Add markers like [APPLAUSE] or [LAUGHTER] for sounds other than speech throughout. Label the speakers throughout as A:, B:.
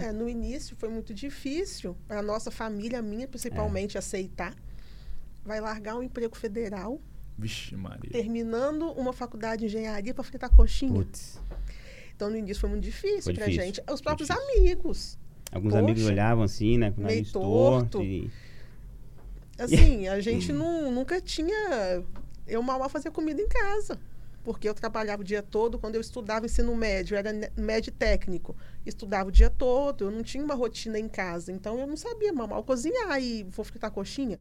A: É, no início foi muito difícil para a nossa família, a minha principalmente, é. aceitar. Vai largar um emprego federal.
B: Vixe, Maria.
A: Terminando uma faculdade de engenharia para fritar coxinha. Putz. Então, no início foi muito difícil para gente. Os próprios amigos.
C: Alguns Poxa, amigos olhavam assim, né? Com meio torto. E...
A: Assim, a [LAUGHS] gente não, nunca tinha... Eu mal mal fazia comida em casa porque eu trabalhava o dia todo. Quando eu estudava ensino médio, era médio técnico, estudava o dia todo, eu não tinha uma rotina em casa. Então eu não sabia mal cozinhar e vou fritar coxinha.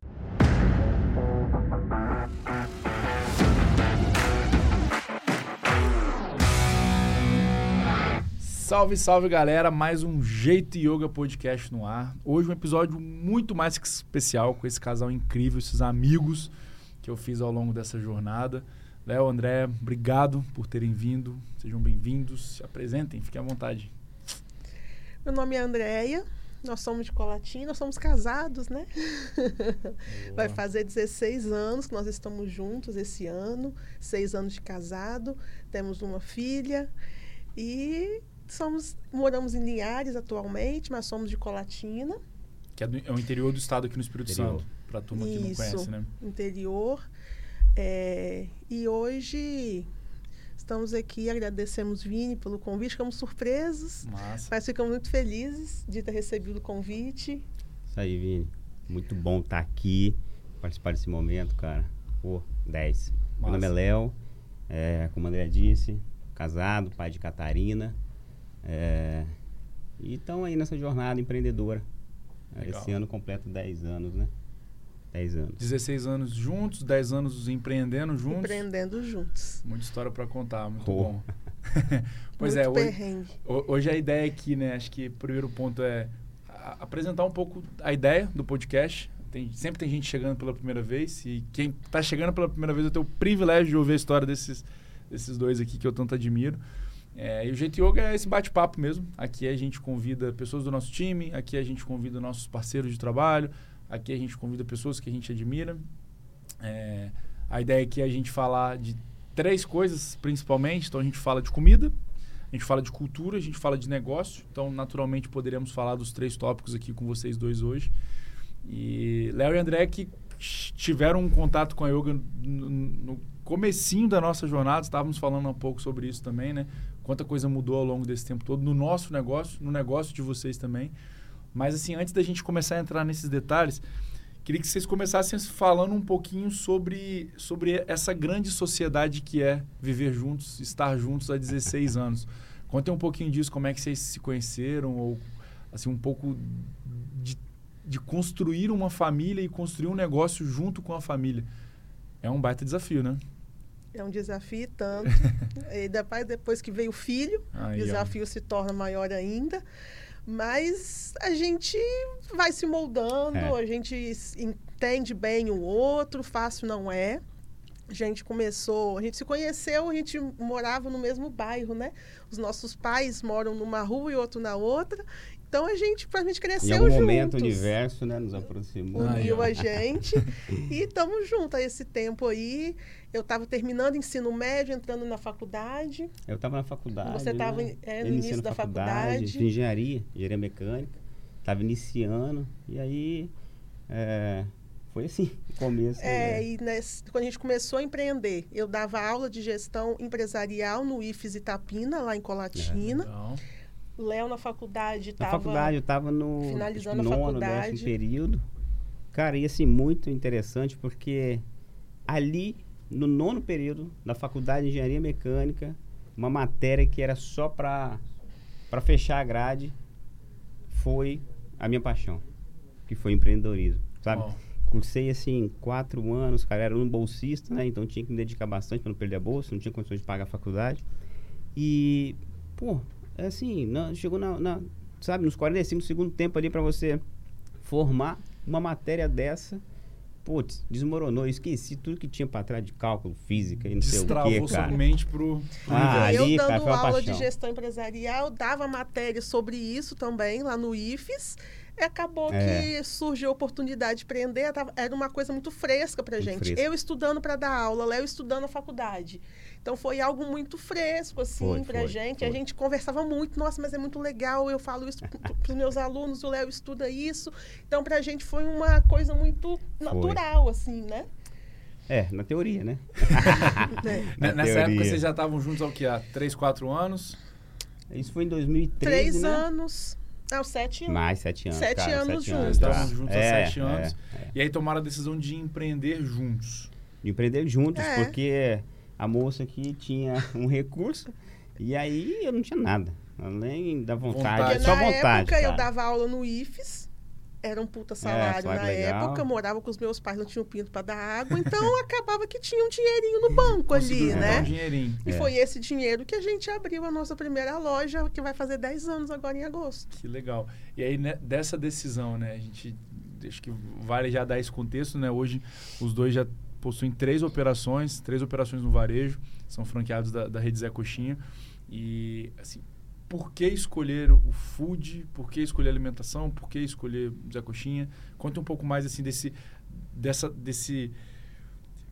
B: Salve, salve galera, mais um Jeito Yoga Podcast no ar. Hoje um episódio muito mais que especial com esse casal incrível, esses amigos que eu fiz ao longo dessa jornada. Léo, André, obrigado por terem vindo. Sejam bem-vindos. Se apresentem, fiquem à vontade.
A: Meu nome é Andréia. Nós somos de Colatina, nós somos casados, né? Vai fazer 16 anos que nós estamos juntos esse ano, seis anos de casado, temos uma filha e somos moramos em Linhares atualmente, mas somos de Colatina.
B: Que é, do, é o interior do estado aqui no Espírito interior. Santo, para a turma Isso, que não conhece, né?
A: interior. É, e hoje estamos aqui, agradecemos Vini pelo convite, ficamos surpresos, Massa. mas ficamos muito felizes de ter recebido o convite.
C: Isso aí, Vini. Muito bom estar aqui, participar desse momento, cara. Pô, 10. Meu nome é Léo, é, como a André disse, casado, pai de Catarina. É, e estão aí nessa jornada empreendedora. Legal. Esse ano completo 10 anos, né? 10 anos.
B: 16 anos juntos, 10 anos empreendendo juntos.
A: Empreendendo juntos.
B: Muita história para contar, muito oh. bom. [LAUGHS] pois muito é, hoje, hoje a ideia aqui, né? Acho que o primeiro ponto é apresentar um pouco a ideia do podcast. Tem, sempre tem gente chegando pela primeira vez e quem está chegando pela primeira vez eu tenho o privilégio de ouvir a história desses, desses dois aqui que eu tanto admiro. É, e o Jeito Yoga é esse bate-papo mesmo. Aqui a gente convida pessoas do nosso time, aqui a gente convida nossos parceiros de trabalho, Aqui a gente convida pessoas que a gente admira. É, a ideia aqui é a gente falar de três coisas principalmente. Então a gente fala de comida, a gente fala de cultura, a gente fala de negócio. Então, naturalmente, poderemos falar dos três tópicos aqui com vocês dois hoje. E Léo e André que tiveram um contato com a yoga no, no comecinho da nossa jornada, estávamos falando um pouco sobre isso também, né? Quanta coisa mudou ao longo desse tempo todo no nosso negócio, no negócio de vocês também. Mas assim, antes da gente começar a entrar nesses detalhes, queria que vocês começassem falando um pouquinho sobre, sobre essa grande sociedade que é viver juntos, estar juntos há 16 anos. Contem um pouquinho disso, como é que vocês se conheceram, ou assim, um pouco de, de construir uma família e construir um negócio junto com a família. É um baita desafio, né?
A: É um desafio tanto. [LAUGHS] e depois, depois que veio o filho, o desafio ó. se torna maior ainda. Mas a gente vai se moldando, é. a gente entende bem o outro, fácil não é. A gente começou, a gente se conheceu, a gente morava no mesmo bairro, né? Os nossos pais moram numa rua e outro na outra. Então a gente, a gente cresceu juntos. Em algum
C: momento o universo né, nos aproximou.
A: Uniu a gente e estamos juntos a esse tempo aí. Eu estava terminando ensino médio, entrando na faculdade.
C: Eu estava na faculdade.
A: Você estava
C: né?
A: é, no início da faculdade, faculdade. De
C: engenharia, engenharia mecânica. Estava iniciando. E aí é, foi assim, o começo.
A: É, né? e nesse, quando a gente começou a empreender, eu dava aula de gestão empresarial no IFES Itapina, lá em Colatina. É, Léo na faculdade estava.
C: Na faculdade, eu estava no finalizando a nono, faculdade. décimo período. Cara, e assim, muito interessante, porque ali, no nono período da faculdade de engenharia mecânica, uma matéria que era só para fechar a grade, foi a minha paixão, que foi empreendedorismo, sabe? Oh. Cursei, assim, quatro anos, cara, era um bolsista, né? Então tinha que me dedicar bastante para não perder a bolsa, não tinha condições de pagar a faculdade. E, pô, é assim, na, chegou na, na, sabe, nos 45 do segundo tempo ali para você formar uma matéria dessa. Putz, desmoronou, esqueci tudo que tinha para trás de cálculo, física e não
B: Destravou sei o
C: quê, cara.
B: somente pro,
A: pro ah, Eu ali, dando cara, aula de gestão empresarial, dava matéria sobre isso também lá no IFES. Acabou é. que surgiu a oportunidade de empreender, era uma coisa muito fresca pra muito gente. Fresca. Eu estudando para dar aula, Léo estudando na faculdade. Então foi algo muito fresco, assim, foi, pra foi, gente. Foi. A gente conversava muito, nossa, mas é muito legal, eu falo isso pros meus alunos, o Léo estuda isso. Então, pra gente foi uma coisa muito natural, assim, né?
C: É, na teoria, né? [LAUGHS]
B: é. na Nessa teoria. época vocês já estavam juntos há o quê? Há 3, 4 anos?
C: Isso foi em 2013,
A: Três
C: né?
A: anos. Não, sete anos.
C: Mais sete anos.
A: Sete
C: cara,
A: anos
B: sete
A: juntos.
B: Estavam juntos é, há sete é, anos. É, e aí tomaram a decisão de empreender juntos.
C: De empreender juntos, é. porque a moça aqui tinha [LAUGHS] um recurso e aí eu não tinha nada. Além da vontade, vontade. só vontade.
A: Época, eu dava aula no IFES era um puta é, salário é, na legal. época, morava com os meus pais, não tinha pinto para dar água, então [LAUGHS] acabava que tinha um dinheirinho no banco ali, né? Um
B: dinheirinho.
A: E é. foi esse dinheiro que a gente abriu a nossa primeira loja, que vai fazer 10 anos agora em agosto.
B: Que legal. E aí, né, dessa decisão, né, a gente, acho que vale já dar esse contexto, né? Hoje, os dois já possuem três operações, três operações no varejo, são franqueados da, da Rede Zé Coxinha. E, assim, por que escolher o food, por que escolher alimentação, por que escolher Zé Coxinha. Conta um pouco mais assim desse dessa desse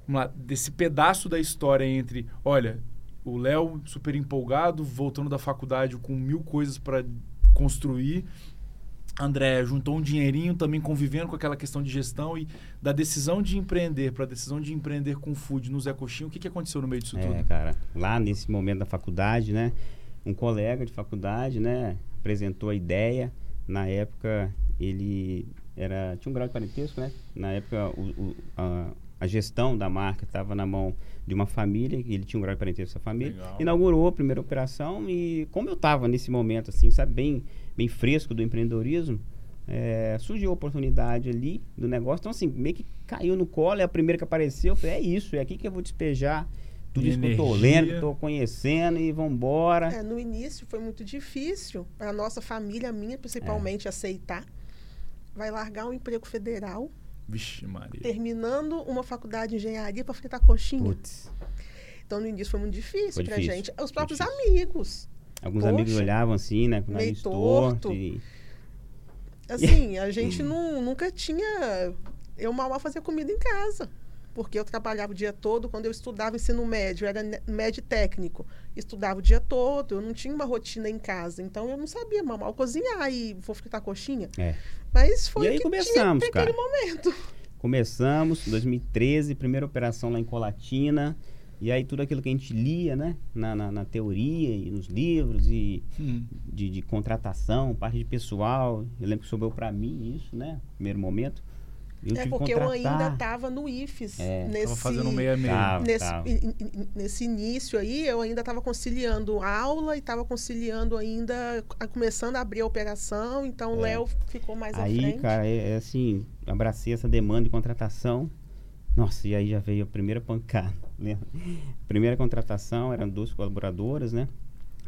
B: lá, desse pedaço da história entre, olha, o Léo super empolgado, voltando da faculdade com mil coisas para construir. André juntou um dinheirinho também convivendo com aquela questão de gestão e da decisão de empreender para a decisão de empreender com food no Zé Coxinha. O que, que aconteceu no meio disso
C: é,
B: tudo?
C: cara, lá nesse momento da faculdade, né? Um colega de faculdade, né, apresentou a ideia. Na época ele era tinha um grau de parentesco, né? Na época o, o, a, a, gestão da marca estava na mão de uma família, ele tinha um grau de parentesco essa família. Legal. Inaugurou a primeira operação e como eu estava nesse momento assim, sabe, bem bem fresco do empreendedorismo, é, surgiu a oportunidade ali do negócio. Então assim, meio que caiu no colo, é a primeira que apareceu, eu falei, é isso, é aqui que eu vou despejar tudo isso energia. que eu tô lendo, que eu tô conhecendo e vambora.
A: É, no início foi muito difícil para a nossa família, minha principalmente, é. aceitar. Vai largar um emprego federal.
B: Vixe, Maria.
A: Terminando uma faculdade de engenharia para fritar coxinha. Putz. Então no início foi muito difícil para gente. Os próprios amigos.
C: Alguns Poxa, amigos olhavam assim, né? Com meio torto. torto e...
A: Assim, a [LAUGHS] gente não, nunca tinha. Eu mal a fazer comida em casa porque eu trabalhava o dia todo. Quando eu estudava ensino médio, era médio técnico, estudava o dia todo, eu não tinha uma rotina em casa, então eu não sabia mal cozinhar e vou fritar coxinha.
C: É.
A: Mas foi
C: e aí
A: que
C: começamos,
A: tinha
C: cara.
A: momento.
C: Começamos, 2013, primeira operação lá em Colatina. E aí tudo aquilo que a gente lia, né? Na, na, na teoria e nos livros e hum. de, de, contratação, parte de pessoal. Eu lembro que sobrou para mim isso, né? Primeiro momento.
A: Eu é porque eu ainda estava no IFES. É. Nesse,
B: fazendo meia meia.
A: Tava, nesse, tava. nesse início aí, eu ainda estava conciliando aula e estava conciliando ainda, começando a abrir a operação. Então, o é. Léo ficou mais
C: aí,
A: à frente.
C: Aí, cara, é, é, assim, abracei essa demanda de contratação. Nossa, e aí já veio a primeira pancada. Né? Primeira contratação, eram duas colaboradoras, né?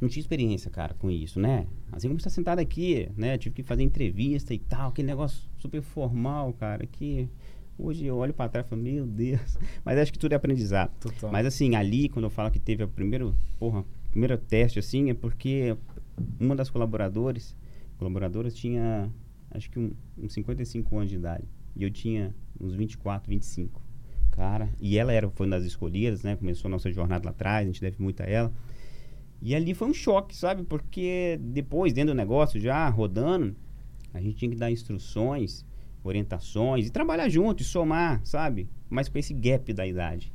C: Não tinha experiência, cara, com isso, né? Assim como está sentado aqui, né? Tive que fazer entrevista e tal, aquele negócio super formal, cara, que hoje eu olho para trás e falo, meu Deus. [LAUGHS] Mas acho que tudo é aprendizado. Total. Mas assim, ali, quando eu falo que teve o primeiro, porra, primeiro teste, assim, é porque uma das colaboradores, colaboradoras tinha, acho que um, uns 55 anos de idade. E eu tinha uns 24, 25. Cara, e ela era, foi uma das escolhidas, né? Começou a nossa jornada lá atrás, a gente deve muito a ela. E ali foi um choque, sabe? Porque depois, dentro do negócio, já rodando, a gente tinha que dar instruções, orientações e trabalhar junto e somar, sabe? Mas com esse gap da idade.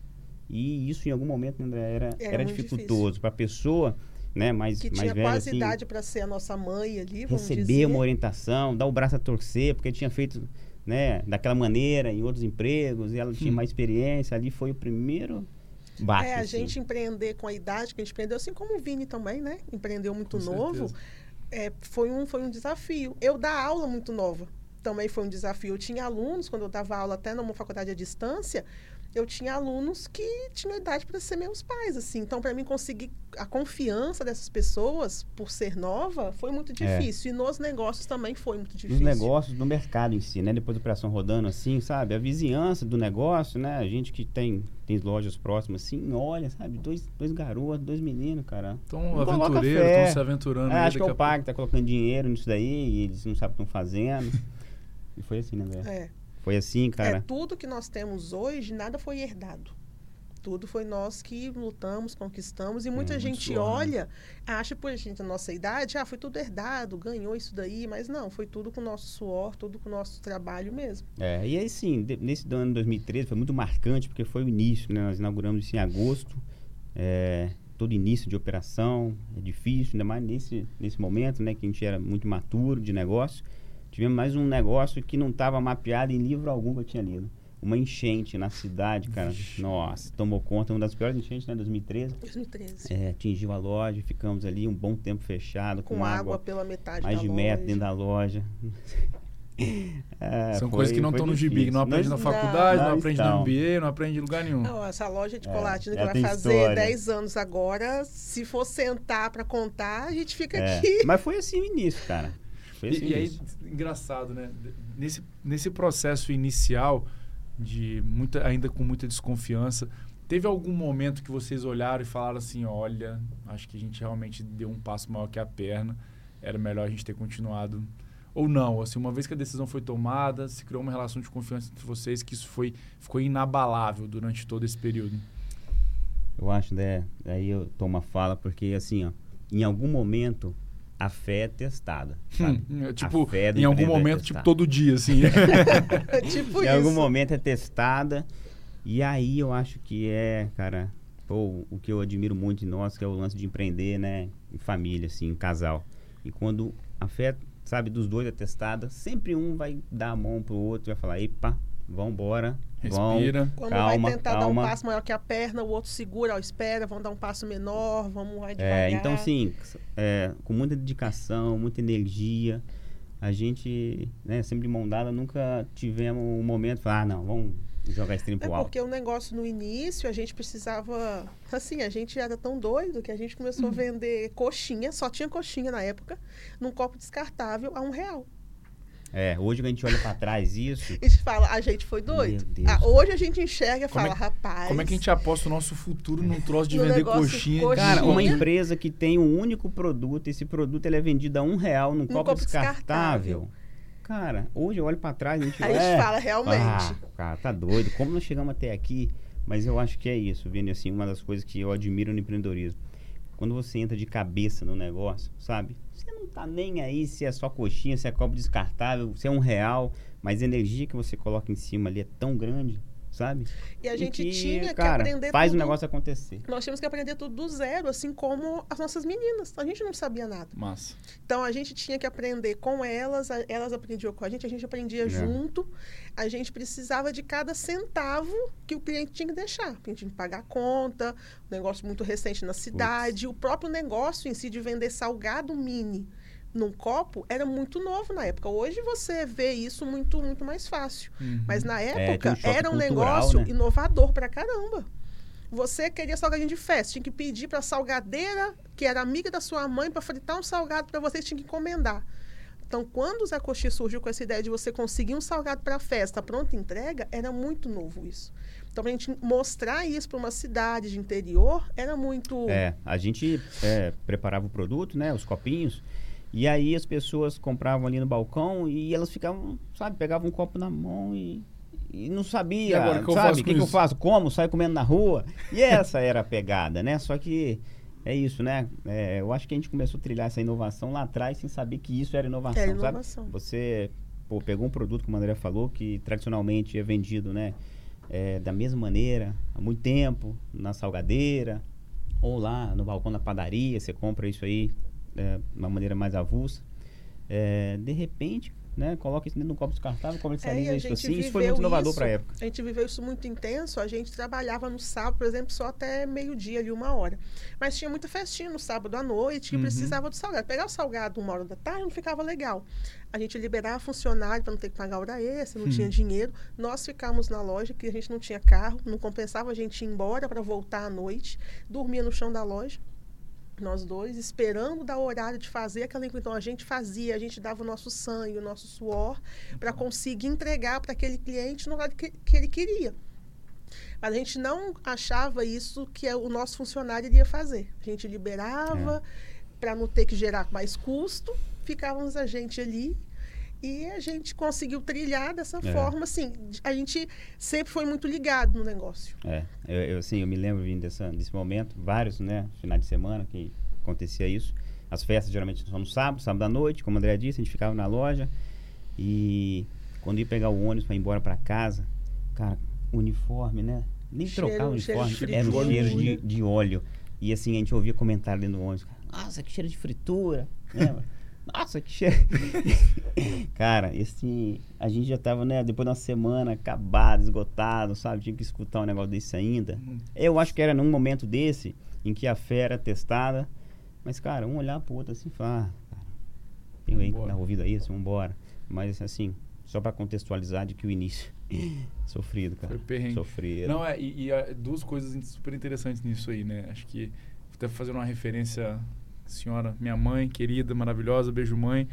C: E isso, em algum momento, André, era, era, era dificultoso para a pessoa. Né, mais,
A: que
C: mais
A: tinha
C: velha,
A: quase
C: assim,
A: idade para ser a nossa mãe ali,
C: receber
A: dizer.
C: uma orientação, dar o braço a torcer, porque tinha feito né, daquela maneira em outros empregos, e ela tinha hum. mais experiência. Ali foi o primeiro
A: Bate, é, a assim. gente empreender com a idade que a gente empreendeu, assim como o Vini também, né? Empreendeu muito com novo. É, foi, um, foi um desafio. Eu dar aula muito nova também foi um desafio. Eu tinha alunos, quando eu dava aula até numa faculdade à distância, eu tinha alunos que tinham idade para ser meus pais, assim. Então, para mim conseguir a confiança dessas pessoas por ser nova foi muito é. difícil. É. E nos negócios também foi muito difícil.
C: Nos negócios, no mercado em si, né? Depois da operação rodando assim, sabe? A vizinhança do negócio, né? A gente que tem, tem lojas próximas assim, olha, sabe? Dois, dois garotos, dois meninos, cara.
B: Estão aventureiros, estão se aventurando.
C: É, acho que é o pai que tá colocando dinheiro nisso daí e eles não sabem o que estão fazendo. [LAUGHS] e foi assim, né, velho?
A: É.
C: Foi assim, cara?
A: É, tudo que nós temos hoje, nada foi herdado. Tudo foi nós que lutamos, conquistamos. E muita gente suor, olha, né? acha por gente a nossa idade, ah, foi tudo herdado, ganhou isso daí, mas não, foi tudo com o nosso suor, tudo com o nosso trabalho mesmo.
C: É, e aí sim, nesse ano de 2013 foi muito marcante, porque foi o início, né? Nós inauguramos isso em agosto. É, todo início de operação é difícil, ainda mais nesse, nesse momento, né? Que a gente era muito maturo de negócio. Tivemos mais um negócio que não estava mapeado em livro algum que eu tinha lido uma enchente na cidade, cara. Vixe. Nossa, tomou conta, uma das piores enchentes, né? 2013.
A: 2013.
C: É, atingiu a loja, ficamos ali um bom tempo fechado, com, com água, água,
A: pela metade
C: mais de metro dentro da loja. [LAUGHS]
B: É, São foi, coisas que não estão no gibi, que não aprende na faculdade, não, não aprende no MBA, não aprende em lugar nenhum.
A: Não, essa loja de chocolate é, que vai fazer história. 10 anos agora, se for sentar para contar, a gente fica é, aqui.
C: Mas foi assim o início, cara.
B: Foi assim e, e aí, engraçado, né? Nesse, nesse processo inicial, de muita, ainda com muita desconfiança. Teve algum momento que vocês olharam e falaram assim, olha, acho que a gente realmente deu um passo maior que a perna, era melhor a gente ter continuado ou não? Assim, uma vez que a decisão foi tomada, se criou uma relação de confiança entre vocês que isso foi ficou inabalável durante todo esse período.
C: Eu acho, né? Aí eu tomo a fala porque assim, ó, em algum momento a fé é testada.
B: Hum, [LAUGHS] é tipo, em algum é momento, é tipo, todo dia, assim.
C: tipo em isso. algum momento é testada. E aí eu acho que é, cara, pô, o que eu admiro muito de nós, que é o lance de empreender, né? Em família, assim, em casal. E quando a fé, sabe, dos dois é testada, sempre um vai dar a mão pro outro e vai falar, epa, vambora,
B: Respira.
A: Quando calma, vai tentar calma. dar um passo maior que a perna, o outro segura, ó, espera, vão dar um passo menor, vamos lá é, devagar.
C: É, então, sim, é, com muita dedicação, muita energia, a gente, né, sempre de mão dada, nunca tivemos um momento de falar, ah, não, vamos jogar esse trem pro
A: é alto. porque o negócio no início, a gente precisava... Assim, a gente era tão doido que a gente começou hum. a vender coxinha, só tinha coxinha na época, num copo descartável a um real.
C: É, hoje a gente olha para trás isso.
A: A gente fala, a gente foi doido. Ah, hoje a gente enxerga e fala,
B: é,
A: rapaz.
B: Como é que a gente aposta o nosso futuro num troço de vender coxinha? coxinha?
C: Cara, uma empresa que tem um único produto, esse produto ele é vendido a um real num, copo, copo descartável. descartável. Cara, hoje eu olho para trás e a gente,
A: a gente é, fala, realmente. Ah,
C: cara, tá doido. Como nós chegamos até aqui? Mas eu acho que é isso, vendo assim, uma das coisas que eu admiro no empreendedorismo. Quando você entra de cabeça no negócio, sabe? Você não tá nem aí se é só coxinha, se é copo descartável, se é um real, mas a energia que você coloca em cima ali é tão grande sabe?
A: E a gente que, tinha cara, que aprender
C: faz tudo. o negócio acontecer.
A: Nós tínhamos que aprender tudo do zero, assim como as nossas meninas. A gente não sabia nada.
B: Massa.
A: Então a gente tinha que aprender com elas, elas aprendiam com a gente, a gente aprendia é. junto. A gente precisava de cada centavo que o cliente tinha que deixar. A gente tinha que pagar a conta, um negócio muito recente na cidade, Puts. o próprio negócio em si de vender salgado mini num copo era muito novo na época. Hoje você vê isso muito, muito mais fácil. Uhum. Mas na é, época é, um era um negócio né? inovador pra caramba. Você queria salgadinho de festa, tinha que pedir para a salgadeira, que era amiga da sua mãe, para fritar um salgado para você, tinha que encomendar. Então, quando o Zé Coxinha surgiu com essa ideia de você conseguir um salgado para festa, pronta entrega, era muito novo isso. Então, a gente mostrar isso para uma cidade de interior, era muito.
C: É, a gente é, preparava o produto, né, os copinhos, e aí as pessoas compravam ali no balcão e elas ficavam, sabe, pegavam um copo na mão e, e não sabia, e agora, que sabe, o que, que eu faço? Como? Saio comendo na rua? E essa era a pegada, né? Só que é isso, né? É, eu acho que a gente começou a trilhar essa inovação lá atrás sem saber que isso era inovação, é inovação. sabe? Você pô, pegou um produto, como o André falou, que tradicionalmente é vendido, né? É, da mesma maneira, há muito tempo, na salgadeira, ou lá no balcão da padaria, você compra isso aí é, uma maneira mais avulsa. É, de repente, né, coloca isso dentro de um copo descartável, comercializa é, isso assim. Isso foi muito inovador para a época.
A: A gente viveu isso muito intenso. A gente trabalhava no sábado, por exemplo, só até meio-dia ali, uma hora. Mas tinha muita festinha no sábado à noite que uhum. precisava do salgado. Pegar o salgado uma hora da tarde não ficava legal. A gente liberava funcionário para não ter que pagar hora extra, não uhum. tinha dinheiro. Nós ficávamos na loja, que a gente não tinha carro, não compensava a gente ir embora para voltar à noite. Dormia no chão da loja nós dois, esperando dar o horário de fazer aquela Então, a gente fazia, a gente dava o nosso sangue, o nosso suor, para conseguir entregar para aquele cliente no horário que, que, ele queria. Mas a gente não achava isso que é o nosso funcionário iria fazer. A gente liberava é. para não ter que gerar mais custo, ficávamos a gente ali E a gente conseguiu trilhar dessa é. forma, assim, a gente sempre foi muito ligado no negócio.
C: É, eu, eu, assim, eu me lembro vindo dessa, desse momento, vários, né, finais de semana que acontecia isso. As festas geralmente são no sábado, sábado à noite, como o André disse, a gente ficava na loja e quando ia pegar o ônibus para ir embora para casa, cara, uniforme, né? Nem cheiro, trocar o uniforme, era um cheiro de, de óleo. E assim, a gente ouvia comentário dentro do ônibus. Nossa, que cheiro de fritura. Né? [LAUGHS] Nossa, que cheiro. [LAUGHS] Cara, esse, a gente já tava, né, depois de uma semana acabado, esgotado, sabe? Tinha que escutar um negócio desse ainda. Hum. Eu acho que era num momento desse em que a fé era testada. Mas, cara, um olhar pro outro assim e falar, ah, cara, tem aí na ouvida isso, vambora. Mas, assim, só para contextualizar de que o início [LAUGHS] sofrido, cara.
B: Foi perrengue.
C: Sofrido.
B: Não, é, e, e é, duas coisas super interessantes nisso aí, né? Acho que até fazer uma referência senhora, minha mãe, querida, maravilhosa, beijo mãe,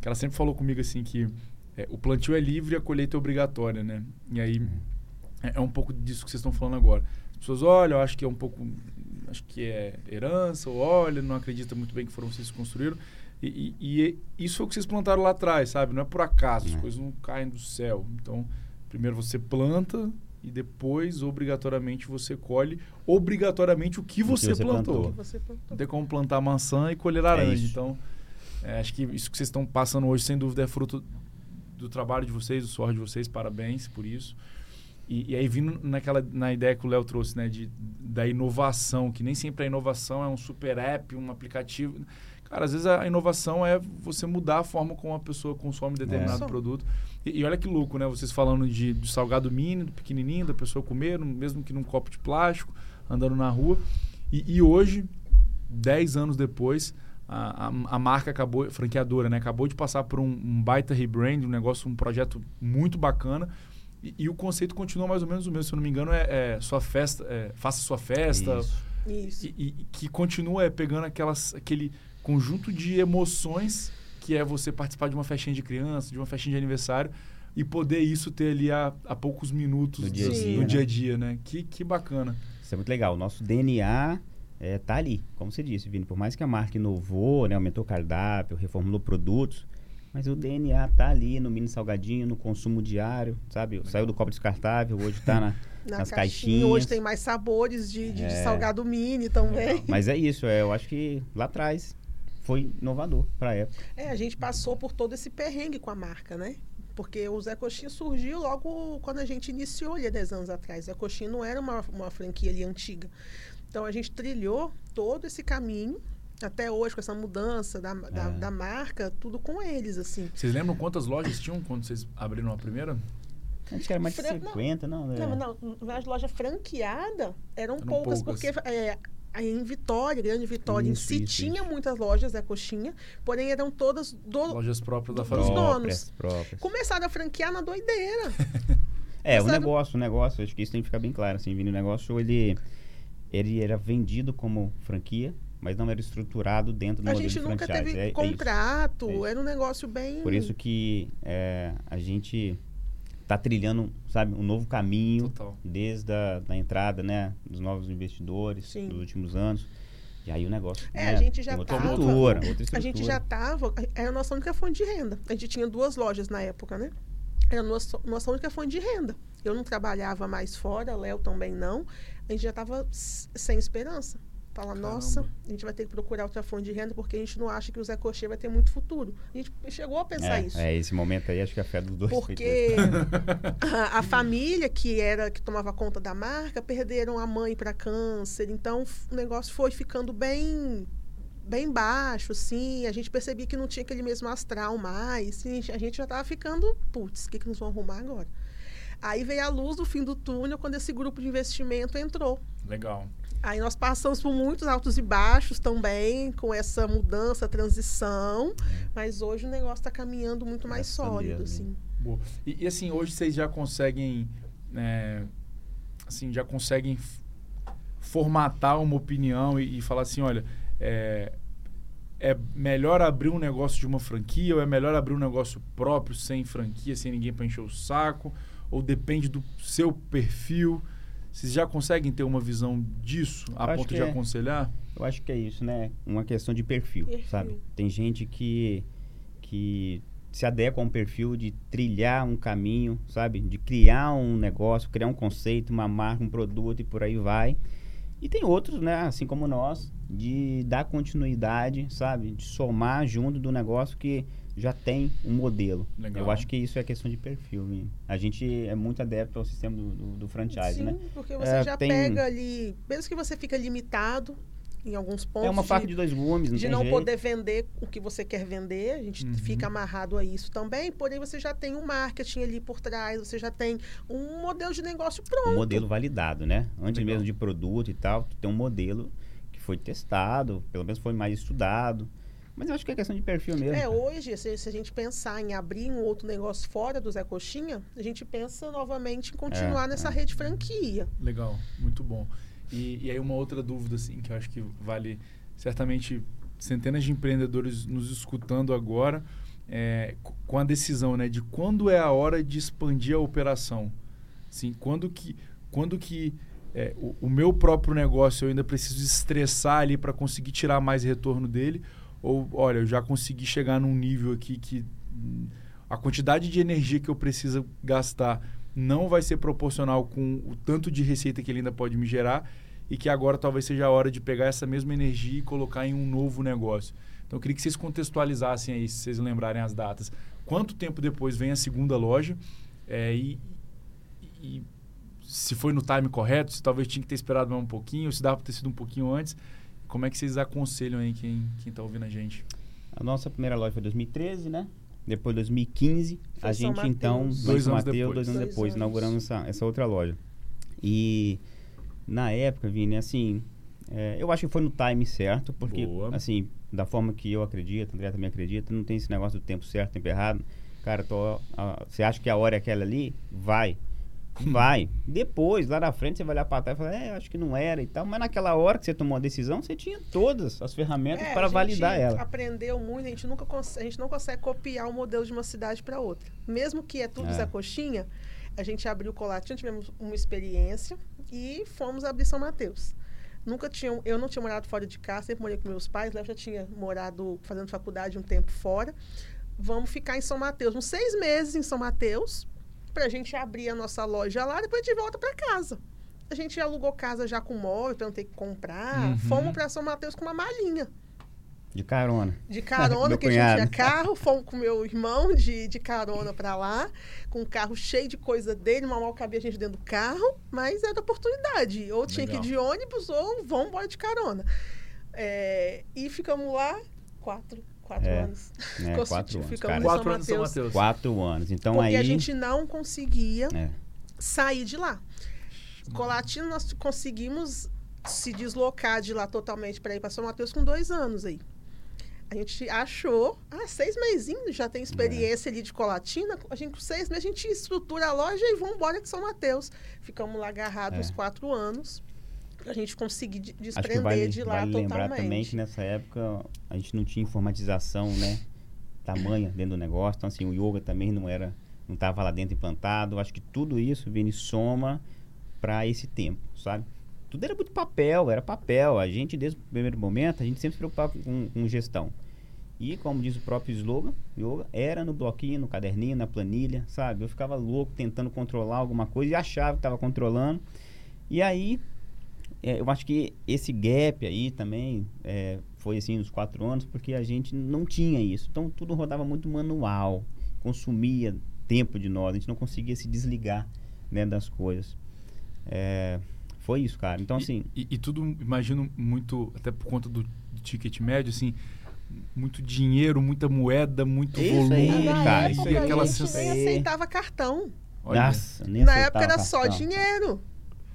B: que ela sempre falou comigo assim que é, o plantio é livre e a colheita é obrigatória, né? E aí é, é um pouco disso que vocês estão falando agora. As pessoas olham, acho que é um pouco, acho que é herança, ou olha, não acredita muito bem que foram vocês que construíram. E, e, e, isso foi o que vocês plantaram lá atrás, sabe? Não é por acaso, as é. coisas não caem do céu. Então, primeiro você planta, e depois, obrigatoriamente, você colhe obrigatoriamente o que você, o que você plantou. plantou. Você plantou. Não tem como plantar maçã e colher laranja. É então, é, acho que isso que vocês estão passando hoje, sem dúvida, é fruto do trabalho de vocês, do suor de vocês. Parabéns por isso. E, e aí, vindo naquela, na ideia que o Léo trouxe, né, de, da inovação, que nem sempre a inovação é um super app, um aplicativo. Cara, às vezes a inovação é você mudar a forma como a pessoa consome determinado é. produto. E, e, olha que louco, né? Vocês falando de, de salgado mini, do pequenininho, da pessoa comer, mesmo que num copo de plástico, andando na rua. E, e hoje, 10 anos depois, a, a, a, marca acabou, franqueadora, né? Acabou de passar por um, um baita rebrand, um negócio, um projeto muito bacana. E, e, o conceito continua mais ou menos o mesmo. Se eu não me engano, é, é sua festa, é, faça sua festa.
A: Isso. Isso.
B: E, e, que continua é, pegando aquelas, aquele conjunto de emoções que é você participar de uma festinha de criança, de uma festinha de aniversário e poder isso ter ali a, a poucos minutos
C: no dia,
B: dia, no né? dia a dia, né? Que, que bacana.
C: Isso é muito legal. O nosso DNA é, tá ali, como você disse, Vini. Por mais que a marca inovou, né, aumentou o cardápio, reformulou produtos, mas o DNA tá ali no mini salgadinho, no consumo diário, sabe? Saiu do copo descartável, hoje está na, [LAUGHS] na nas caixinha, caixinhas.
A: Hoje tem mais sabores de, de, é. de salgado mini também.
C: Mas é isso, é, eu acho que lá atrás foi inovador para a época.
A: É, a gente passou por todo esse perrengue com a marca, né? Porque o Zé Coxinha surgiu logo quando a gente iniciou ali há 10 anos atrás. Zé Coxinha não era uma, uma franquia ali antiga. Então a gente trilhou todo esse caminho até hoje com essa mudança da, é. da, da, marca, tudo com eles, assim.
B: Vocês lembram quantas lojas tinham quando vocês abriram a primeira?
C: Acho que era mais de 50, não? Não,
A: é. não, não. As lojas franqueadas eram, eram poucas, poucas, porque é, em Vitória, Grande Vitória, isso, em si, isso, tinha isso. muitas lojas da Coxinha, porém eram todas do,
B: lojas próprias da
A: família. donos. Próprias. Começaram a franquear na doideira. [LAUGHS]
C: é, o negócio, o negócio, acho que isso tem que ficar bem claro, assim, Vini, o negócio, ele, ele era vendido como franquia, mas não era estruturado dentro do a modelo de franquia. A gente nunca teve
A: é, é contrato, é era um negócio bem...
C: Por isso que é, a gente está trilhando, sabe, um novo caminho Total. desde a da entrada, né, dos novos investidores Sim. dos últimos anos. E aí o negócio.
A: É, né, a gente já outra tava, estrutura, outra estrutura. A gente já estava. Era a nossa única fonte de renda. A gente tinha duas lojas na época, né? Era a nossa, nossa única fonte de renda. Eu não trabalhava mais fora, Léo também não. A gente já estava sem esperança. Fala, Caramba. nossa, a gente vai ter que procurar outra fonte de renda porque a gente não acha que o Zé Cochê vai ter muito futuro. A gente chegou a pensar
C: é,
A: isso.
C: É, esse momento aí acho que a fé dos dois.
A: Porque [LAUGHS] a, a, família que era que tomava conta da marca perderam a mãe para câncer, então o negócio foi ficando bem bem baixo, sim. A gente percebia que não tinha aquele mesmo astral mais. A gente já estava ficando, putz, o que, que nós vamos arrumar agora? Aí veio a luz do fim do túnel quando esse grupo de investimento entrou.
B: Legal.
A: Aí nós passamos por muitos altos e baixos também, com essa mudança, transição, mas hoje o negócio está caminhando muito mais Essa sólido, assim.
B: Boa. E, e, assim, hoje vocês já conseguem, é, assim, já conseguem formatar uma opinião e, e falar assim, olha, é, é melhor abrir um negócio de uma franquia ou é melhor abrir um negócio próprio, sem franquia, sem ninguém para encher o saco? Ou depende do seu perfil? Vocês já conseguem ter uma visão disso a ponto de é, aconselhar?
C: Eu acho que é isso, né? Uma questão de perfil, perfil, sabe? Tem gente que, que se adequa a um perfil de trilhar um caminho, sabe? De criar um negócio, criar um conceito, uma marca, um produto e por aí vai. E tem outros, né, assim como nós, de dar continuidade, sabe? De somar junto do negócio que já tem um modelo. Legal. Eu acho que isso é questão de perfil. Hein? A gente é muito adepto ao sistema do, do, do franchise,
A: Sim,
C: né?
A: porque você é, já tem... pega ali, mesmo que você fica limitado em alguns pontos.
C: É uma faca de, de dois gumes, não
A: De não jeito. poder vender o que você quer vender, a gente uhum. fica amarrado a isso também, porém você já tem um marketing ali por trás, você já tem um modelo de negócio pronto. Um
C: modelo validado, né? Antes Legal. mesmo de produto e tal, tem um modelo que foi testado, pelo menos foi mais estudado. Mas eu acho que é questão de perfil mesmo.
A: É, hoje, se, se, a gente pensar em abrir um outro negócio fora do Zé Coxinha, a gente pensa novamente em continuar é, nessa é. rede franquia.
B: Legal, muito bom. E, e aí uma outra dúvida, assim, que eu acho que vale certamente centenas de empreendedores nos escutando agora, é, com a decisão né, de quando é a hora de expandir a operação. Assim, quando que, quando que é, o, o, meu próprio negócio eu ainda preciso estressar ali para conseguir tirar mais retorno dele, ou, olha, eu já consegui chegar num nível aqui que a quantidade de energia que eu preciso gastar não vai ser proporcional com o tanto de receita que ele ainda pode me gerar e que agora talvez seja a hora de pegar essa mesma energia e colocar em um novo negócio. Então, eu queria que vocês contextualizassem aí, se vocês lembrarem as datas. Quanto tempo depois vem a segunda loja é, e, e, se foi no time correto, se talvez tinha que ter esperado mais um pouquinho, se dava para ter sido um pouquinho antes. Como é que vocês aconselham aí quem está ouvindo a gente?
C: A nossa primeira loja foi 2013, né? Depois 2015, foi a gente Mateus. então, dois anos Mateus, depois, dois anos dois depois, anos. inauguramos essa, essa outra loja. E na época, Vini, assim, é, eu acho que foi no time certo, porque, Boa. assim, da forma que eu acredito, André também acredita, não tem esse negócio do tempo certo, tempo errado. Cara, tô, você acha que a hora é aquela ali? Vai. Vai. Depois, lá na frente, você vai olhar para trás e falar, é, acho que não era e tal. Mas naquela hora que você tomou a decisão, você tinha todas as ferramentas é, para validar ela.
A: aprendeu muito, a gente, nunca a gente não consegue copiar o modelo de uma cidade para outra. Mesmo que é tudo é. Zé Coxinha, a gente abriu o Colatinho, tivemos uma experiência e fomos abrir São Mateus. Nunca tinha, eu não tinha morado fora de casa, sempre morei com meus pais, Léo já tinha morado fazendo faculdade um tempo fora. Vamos ficar em São Mateus, uns seis meses em São Mateus, para a gente abrir a nossa loja lá, depois a gente volta para casa. A gente alugou casa já com móvel, para não ter que comprar. Uhum. Fomos para São Mateus com uma malinha.
C: De carona.
A: De [LAUGHS] carona, que a gente tinha carro. Fomos com meu irmão de, de carona para lá, com um carro cheio de coisa dele. Mal, mal cabia a gente dentro do carro, mas era oportunidade. Ou tinha Legal. que ir de ônibus, ou vamos embora de carona. É, e ficamos lá quatro Quatro é, anos.
C: É, [LAUGHS] quatro anos.
B: Ficamos quatro anos São
C: Mateus. Quatro anos. Então
A: Porque
C: aí...
A: a gente não conseguia é. sair de lá. Colatino, nós conseguimos se deslocar de lá totalmente para ir para São Mateus com dois anos aí. A gente achou, ah, seis meses já tem experiência é. ali de colatina. A gente, com seis meses, a gente estrutura a loja e vamos embora de São Mateus. Ficamos lá agarrados é. quatro anos a gente conseguir desprender vale, de lá
C: vale
A: totalmente.
C: lembrar também que nessa época a gente não tinha informatização, né? Tamanha dentro do negócio. Então, assim, o yoga também não era, não estava lá dentro implantado. Acho que tudo isso, Vini, soma para esse tempo, sabe? Tudo era muito papel, era papel. A gente, desde o primeiro momento, a gente sempre se preocupava com, com gestão. E, como diz o próprio slogan, yoga, era no bloquinho, no caderninho, na planilha, sabe? Eu ficava louco tentando controlar alguma coisa e achava que estava controlando. E aí, eu acho que esse gap aí também é, foi assim nos quatro anos, porque a gente não tinha isso. Então tudo rodava muito manual, consumia tempo de nós, a gente não conseguia se desligar né, das coisas. É, foi isso, cara. Então, assim.
B: E, e, tudo, imagino, muito, até por conta do, do ticket médio, assim, muito dinheiro, muita moeda, muito
C: isso
B: volume.
C: Aí, cara,
A: isso aí, aquela a gente nem aceitava cartão.
C: Olha. Nossa, nem
A: Na época era cartão. só dinheiro.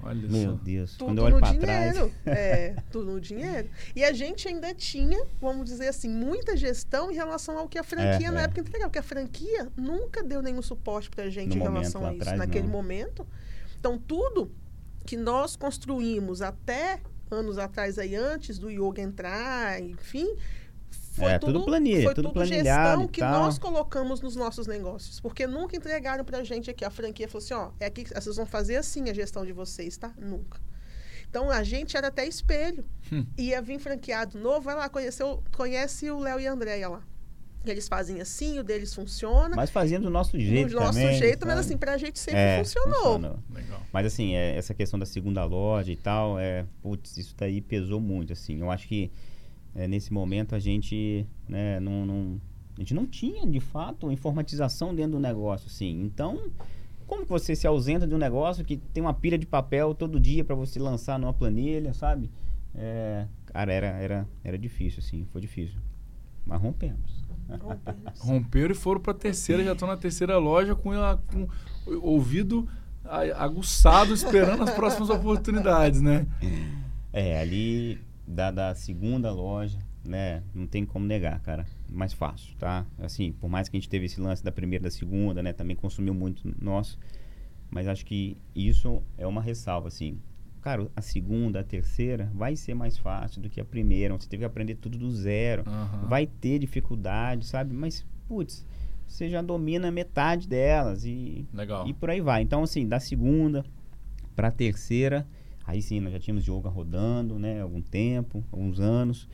C: Olha Meu
A: só.
C: Deus,
A: tudo quando eu olho no dinheiro. Trás... É, [LAUGHS] tudo no dinheiro. E a gente ainda tinha, vamos dizer assim, muita gestão em relação ao que a franquia é, na é. época entregava. Porque a franquia nunca deu nenhum suporte pra gente no em relação a isso, atrás, naquele não. momento. Então, tudo que nós construímos até anos atrás aí, antes do yoga entrar, enfim, foi
C: é,
A: tudo,
C: tudo planilha,
A: foi
C: tudo,
A: tudo gestão
C: que
A: tal. nós colocamos nos nossos negócios. Porque nunca entregaram pra gente aqui. A franquia falou assim, ó, é aqui, vocês vão fazer assim a gestão de vocês, tá? Nunca. Então a gente era até espelho. Hum. Ia vir franqueado novo, vai lá, conheceu, conhece o Léo e a Andréia lá. Eles fazem assim, o deles funciona.
C: Mas fazendo do nosso jeito.
A: Do nosso
C: também,
A: jeito, sabe? mas assim, pra gente sempre é, funcionou.
C: Legal. Mas assim, é, essa questão da segunda loja e tal, é, putz, isso daí pesou muito, assim. Eu acho que é, nesse momento a gente, né, não, não, a gente não tinha, de fato, informatização dentro do negócio, assim. Então, como que você se ausenta de um negócio que tem uma pilha de papel todo dia para você lançar numa planilha, sabe? É, cara, era, era, era difícil, assim, foi difícil. Mas rompemos. [LAUGHS]
B: Romperam e foram para a terceira, já estão na terceira loja com, com o ouvido aguçado, esperando as próximas oportunidades, né?
C: É, ali da, da segunda loja, né? Não tem como negar, cara. Mais fácil, tá? Assim, por mais que a gente teve esse lance da primeira e da segunda, né? Também consumiu muito nosso. Mas acho que isso é uma ressalva, assim. Cara, a segunda, a terceira vai ser mais fácil do que a primeira. Você teve que aprender tudo do zero. Uhum. Vai ter dificuldade, sabe? Mas, putz, você já domina metade delas e,
B: Legal.
C: e por aí vai. Então, assim, da segunda para a terceira, aí sim, nós já tínhamos yoga rodando, né? Algum tempo, alguns anos.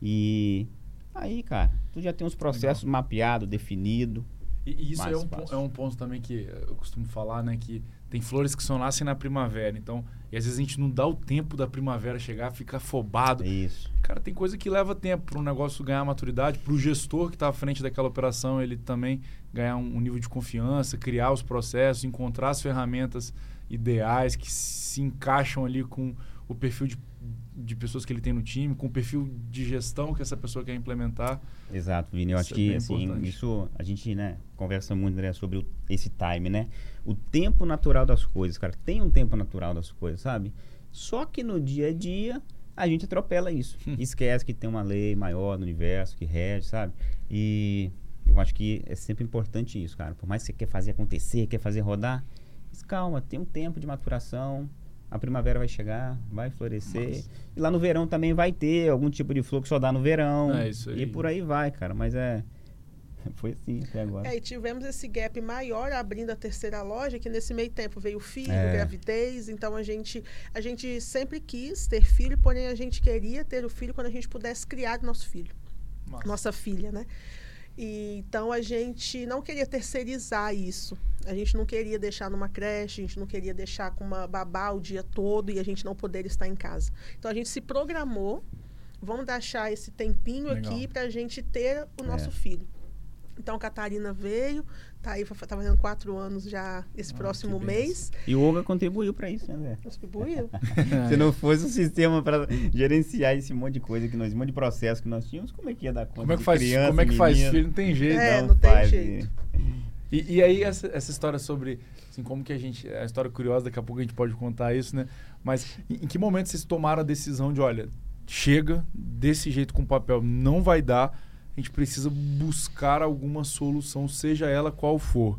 C: E aí, cara, tu já tem os processos mapeados, definido.
B: E, e isso é um, é um ponto também que eu costumo falar, né? Que tem flores que só nascem na primavera. Então, e às vezes a gente não dá o tempo da primavera chegar, fica afobado. É
C: isso.
B: Cara, tem coisa que leva tempo para um negócio ganhar maturidade, para o gestor que está à frente daquela operação, ele também ganhar um, um, nível de confiança, criar os processos, encontrar as ferramentas ideais que se encaixam ali com o perfil de de pessoas que ele tem no time, com o perfil de gestão que essa pessoa quer implementar.
C: Exato, Vini. Eu acho é que assim, isso a gente né, conversa muito né, sobre o, esse time, né? O tempo natural das coisas, cara. Tem um tempo natural das coisas, sabe? Só que no dia a dia a gente atropela isso. [LAUGHS] Esquece que tem uma lei maior no universo que rege, sabe? E eu acho que é sempre importante isso, cara. Por mais que você quer fazer acontecer, quer fazer rodar, calma, tem um tempo de maturação, a primavera vai chegar, vai florescer. Nossa. E lá no verão também vai ter algum tipo de flor que só dá no verão.
B: É isso aí.
C: E por aí vai, cara. Mas é. [LAUGHS] Foi assim até agora.
A: É, e tivemos esse gap maior abrindo a terceira loja, que nesse meio tempo veio filho, é. gravidez. Então a gente, a gente sempre quis ter filho, porém a gente queria ter o filho quando a gente pudesse criar nosso filho. Nossa, Nossa filha, né? E, então a gente não queria terceirizar isso. A gente não queria deixar numa creche, a gente não queria deixar com uma babá o dia todo e a gente não poder estar em casa. Então a gente se programou, vamos deixar esse tempinho Legal. aqui para a gente ter o nosso é. filho. Então, Catarina veio, tá aí, tá fazendo quatro anos já esse ah, próximo mês.
C: E o Olga contribuiu para isso, né,
A: Contribuiu. [LAUGHS]
C: Se não fosse o sistema para gerenciar esse monte de coisa que nós, esse monte de processo que nós tínhamos, como é que ia dar conta?
B: Como é que faz, criança, como é que faz filho? Não tem jeito.
A: É, não, não tem jeito.
B: E, e, aí, essa, essa história sobre, assim, como que a gente, a história curiosa, daqui a pouco a gente pode contar isso, né? Mas em, em que momento vocês tomaram a decisão de, olha, chega, desse jeito com papel não vai dar, a gente precisa buscar alguma solução, seja ela qual for.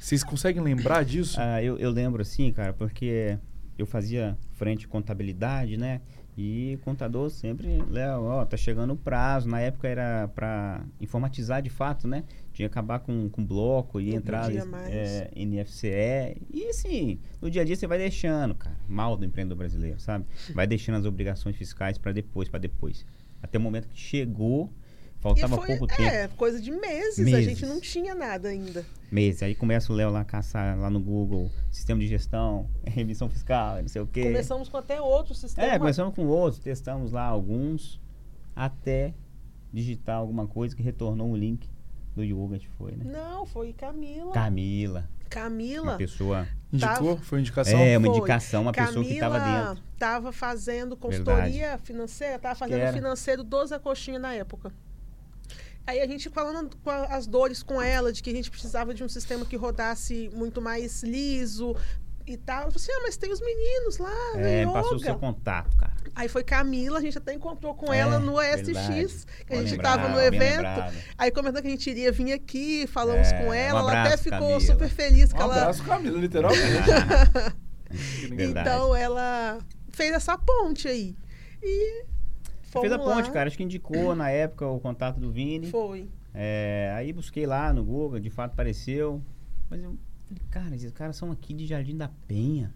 B: Vocês conseguem lembrar disso?
C: Ah, eu, eu lembro sim, cara, porque eu fazia frente contabilidade, né? E o contador sempre, Léo, ó, tá chegando o prazo. Na época era para informatizar de fato, né? Tinha que acabar com, com bloco e entrar é, NFCE. E assim, no dia a dia você vai deixando, cara. Mal do empreendedor brasileiro, sabe? Vai deixando as obrigações fiscais para depois, para depois. Até o momento que chegou Faltava foi, pouco tempo. É,
A: coisa de meses, meses, a gente não tinha nada ainda.
C: Meses. Aí começa o Léo lá a caçar lá no Google, sistema de gestão, [LAUGHS] remissão fiscal, não sei o quê.
A: Começamos com até outros sistemas.
C: É, começamos com outros, testamos lá alguns, até digitar alguma coisa que retornou um link do Yoga que foi, né?
A: Não, foi Camila.
C: Camila.
A: Camila.
C: Uma pessoa.
B: Indicou? Foi indicação?
C: É, uma indicação, uma Camila pessoa que estava dentro.
A: Estava fazendo consultoria Verdade. financeira, estava fazendo financeiro dos Acoxinha na época. Aí a gente falando com as dores com ela, de que a gente precisava de um sistema que rodasse muito mais liso e tal. Eu falei assim, ah, mas tem os meninos lá
C: É, passou o seu contato, cara.
A: Aí foi Camila, a gente até encontrou com é, ela no SX, que a gente estava no evento. Aí comentou que a gente iria vir aqui, falamos é, com ela, um abraço, ela até ficou
B: Camila.
A: super feliz.
B: Um
A: que
B: abraço,
A: ela...
B: Camila, literalmente. [LAUGHS] [LAUGHS]
A: então ela fez essa ponte aí. E
C: Fez a ponte, cara. Acho que indicou na época o contato do Vini.
A: Foi.
C: É, aí busquei lá no Google, de fato apareceu. Mas eu falei, cara, esses caras são aqui de Jardim da Penha.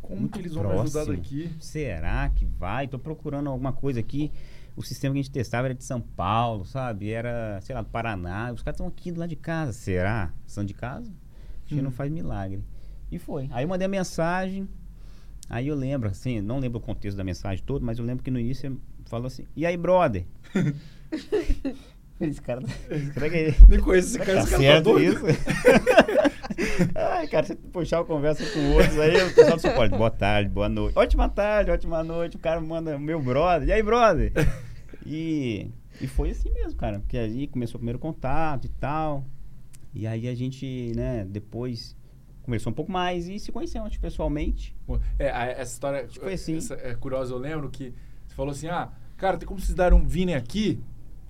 B: Como que eles próximo. vão me ajudar daqui?
C: Será que vai? Tô procurando alguma coisa aqui. o sistema que a gente testava era de São Paulo, sabe? Era, sei lá, do Paraná. Os caras estão aqui do lado de casa. Será? São de casa? A gente hum. não faz milagre. E foi. Aí eu mandei a mensagem. Aí eu lembro, assim, não lembro o contexto da mensagem todo, mas eu lembro que no início falou assim: E aí, brother? [LAUGHS] esse cara. Será que.
B: Nem conheço esse cara, tá esse cara tá doido. [LAUGHS]
C: Ai, cara, você puxar a conversa com outros aí, o pessoal do suporte. Boa tarde, boa noite. Ótima tarde, ótima noite. O cara manda, meu brother. E aí, brother? E, e foi assim mesmo, cara. Porque aí começou o primeiro contato e tal. E aí a gente, né, depois conversou um pouco mais e se conhecemos pessoalmente.
B: É, essa história
C: foi assim.
B: Essa, é curiosa. Eu lembro que você falou assim: ah, cara, tem como vocês darem um Vini aqui?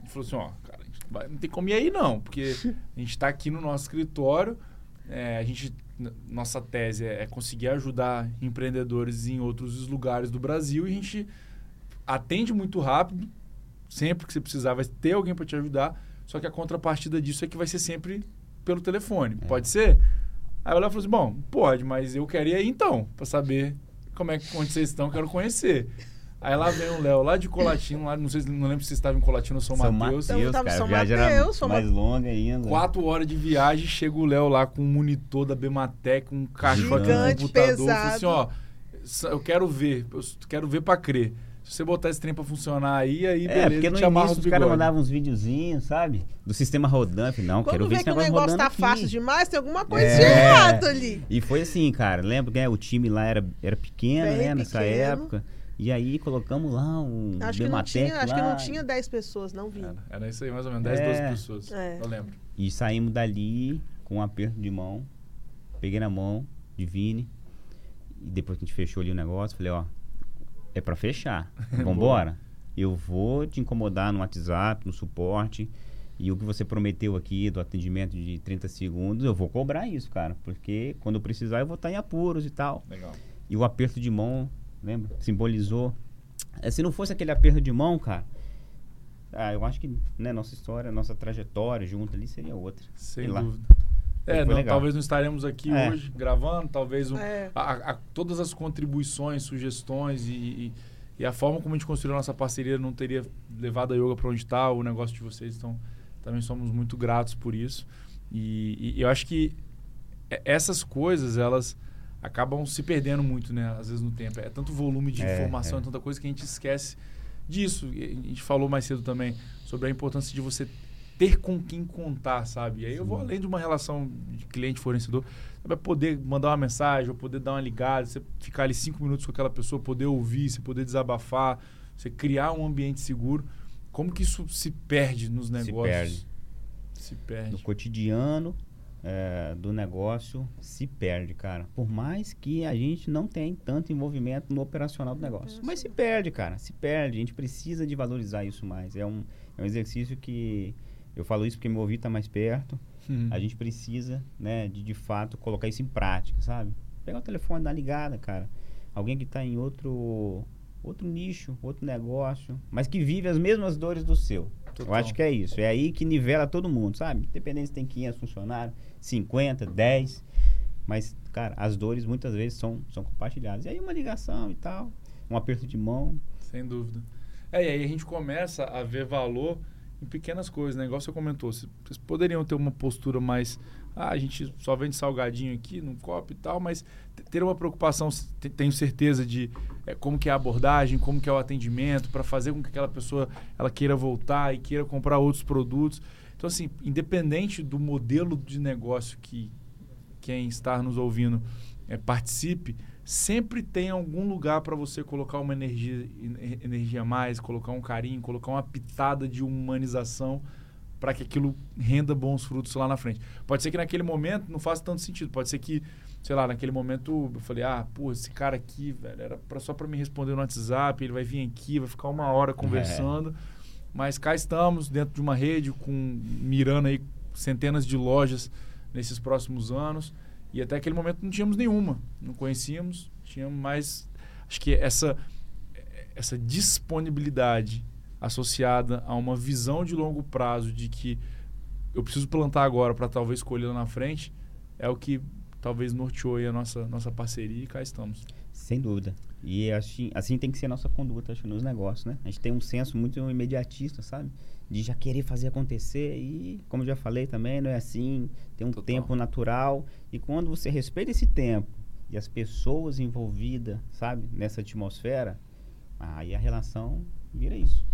B: Ele falou assim: ó, cara, vai, não tem como ir aí não, porque [LAUGHS] a gente está aqui no nosso escritório. É, a gente, nossa tese é, é conseguir ajudar empreendedores em outros lugares do Brasil e a gente atende muito rápido. Sempre que você precisar, vai ter alguém para te ajudar. Só que a contrapartida disso é que vai ser sempre pelo telefone. É. Pode ser? Aí Léo falou assim: bom, pode, mas eu queria ir então, para saber como é que onde vocês estão, quero conhecer. Aí lá vem o Léo, lá de Colatina, lá, não sei, não lembro se você estava em Colatina ou São, São Mateus.
C: Mateus cara, São viagem Mateus, São mais longa ainda.
B: Quatro horas de viagem, chega o Léo lá com um monitor da Bematec, um caixote de computador.
A: Pesado.
B: Falou assim, ó, eu quero ver, eu quero ver para crer. Se você botar esse trem pra funcionar aí, aí
C: é, beleza, porque no início os caras mandavam uns videozinhos, sabe? Do sistema rodando. Não,
A: Quando
C: quero ver
A: esse
C: negócio
A: rodando o negócio tá aqui. fácil demais, tem alguma coisa é. de errado ali.
C: E foi assim, cara. Lembro que né, o time lá era, era pequeno, Bem né? Pequeno. Nessa época. E aí colocamos lá um
A: acho que não tinha, Acho que não tinha 10 pessoas, não vi.
B: Era, era, isso aí, mais ou menos, 10, é. 12 pessoas. É. Eu lembro.
C: E saímos dali com um aperto de mão. Peguei na mão de Vini. E depois que a gente fechou ali o negócio, falei, ó, é para fechar. [LAUGHS] Vambora. eu vou te incomodar no WhatsApp, no suporte. E o que você prometeu aqui do atendimento de 30 segundos, eu vou cobrar isso, cara. Porque quando eu precisar, eu vou estar em apuros e tal.
B: Legal.
C: E o aperto de mão, lembra? Simbolizou. É, se não fosse aquele aperto de mão, cara. Ah, eu acho que né, nossa história, nossa trajetória junto ali seria outra.
B: Sem Sei dúvida. Lá. É, não, talvez não estaremos aqui é. hoje gravando, talvez é. a, a, todas as contribuições, sugestões e, e, e, a forma como a gente construiu a nossa parceria não teria levado a yoga para onde está, o negócio de vocês. Então, também somos muito gratos por isso. E, e eu acho que essas coisas, elas acabam se perdendo muito, né? Às vezes no tempo. É tanto volume de é, informação, é. tanta coisa que a gente esquece disso. A gente falou mais cedo também sobre a importância de você ter com quem contar, sabe? E aí eu vou além de uma relação de cliente-fornecedor, vai poder mandar uma mensagem, ou poder dar uma ligada, você ficar ali cinco minutos com aquela pessoa, poder ouvir, você poder desabafar, você criar um ambiente seguro. Como que isso se perde nos negócios?
C: Se perde.
B: Se perde.
C: No cotidiano é, do negócio se perde, cara. Por mais que a gente não tenha tanto envolvimento no operacional do negócio. Mas se perde, cara. Se perde. A gente precisa de valorizar isso mais. É um, é um exercício que eu falo isso porque meu ouvido está mais perto. Uhum. A gente precisa, né, de de fato colocar isso em prática, sabe? Pegar o telefone, dar ligada, cara. Alguém que está em outro outro nicho, outro negócio, mas que vive as mesmas dores do seu. Total. Eu acho que é isso. É aí que nivela todo mundo, sabe? Independente se tem 500 funcionários, 50, 10. Mas, cara, as dores muitas vezes são, são compartilhadas. E aí uma ligação e tal, um aperto de mão.
B: Sem dúvida. É, e aí a gente começa a ver valor em pequenas coisas, né? Igual você comentou, vocês poderiam ter uma postura mais. Ah, a gente só vende salgadinho aqui num copo e tal, mas ter uma preocupação, tenho certeza, de é, como que é a abordagem, como que é o atendimento, para fazer com que aquela pessoa ela queira voltar e queira comprar outros produtos. Então, assim, independente do modelo de negócio que quem está nos ouvindo é, participe, sempre tem algum lugar para você colocar uma energia, energia a mais, colocar um carinho, colocar uma pitada de humanização para que aquilo renda bons frutos lá na frente. Pode ser que naquele momento não faça tanto sentido, pode ser que, sei lá, naquele momento eu falei, ah, pô, esse cara aqui, velho, era pra, só para me responder no WhatsApp, ele vai vir aqui, vai ficar uma hora conversando, é. Mas cá estamos dentro de uma rede com mirando aí centenas de lojas nesses próximos anos e até aquele momento não tínhamos nenhuma, não conhecíamos, tínhamos mais. Acho que essa, essa disponibilidade associada a uma visão de longo prazo de que eu preciso plantar agora para talvez colher lá na frente é o que talvez norteou a nossa, nossa parceria e cá estamos.
C: Sem dúvida. E assim, assim tem que ser a nossa conduta acho, nos negócios, né? A gente tem um senso muito imediatista, sabe? De já querer fazer acontecer e, como eu já falei também, não é assim. Tem um Total. tempo natural. E quando você respeita esse tempo e as pessoas envolvidas, sabe? Nessa atmosfera, aí a relação vira isso.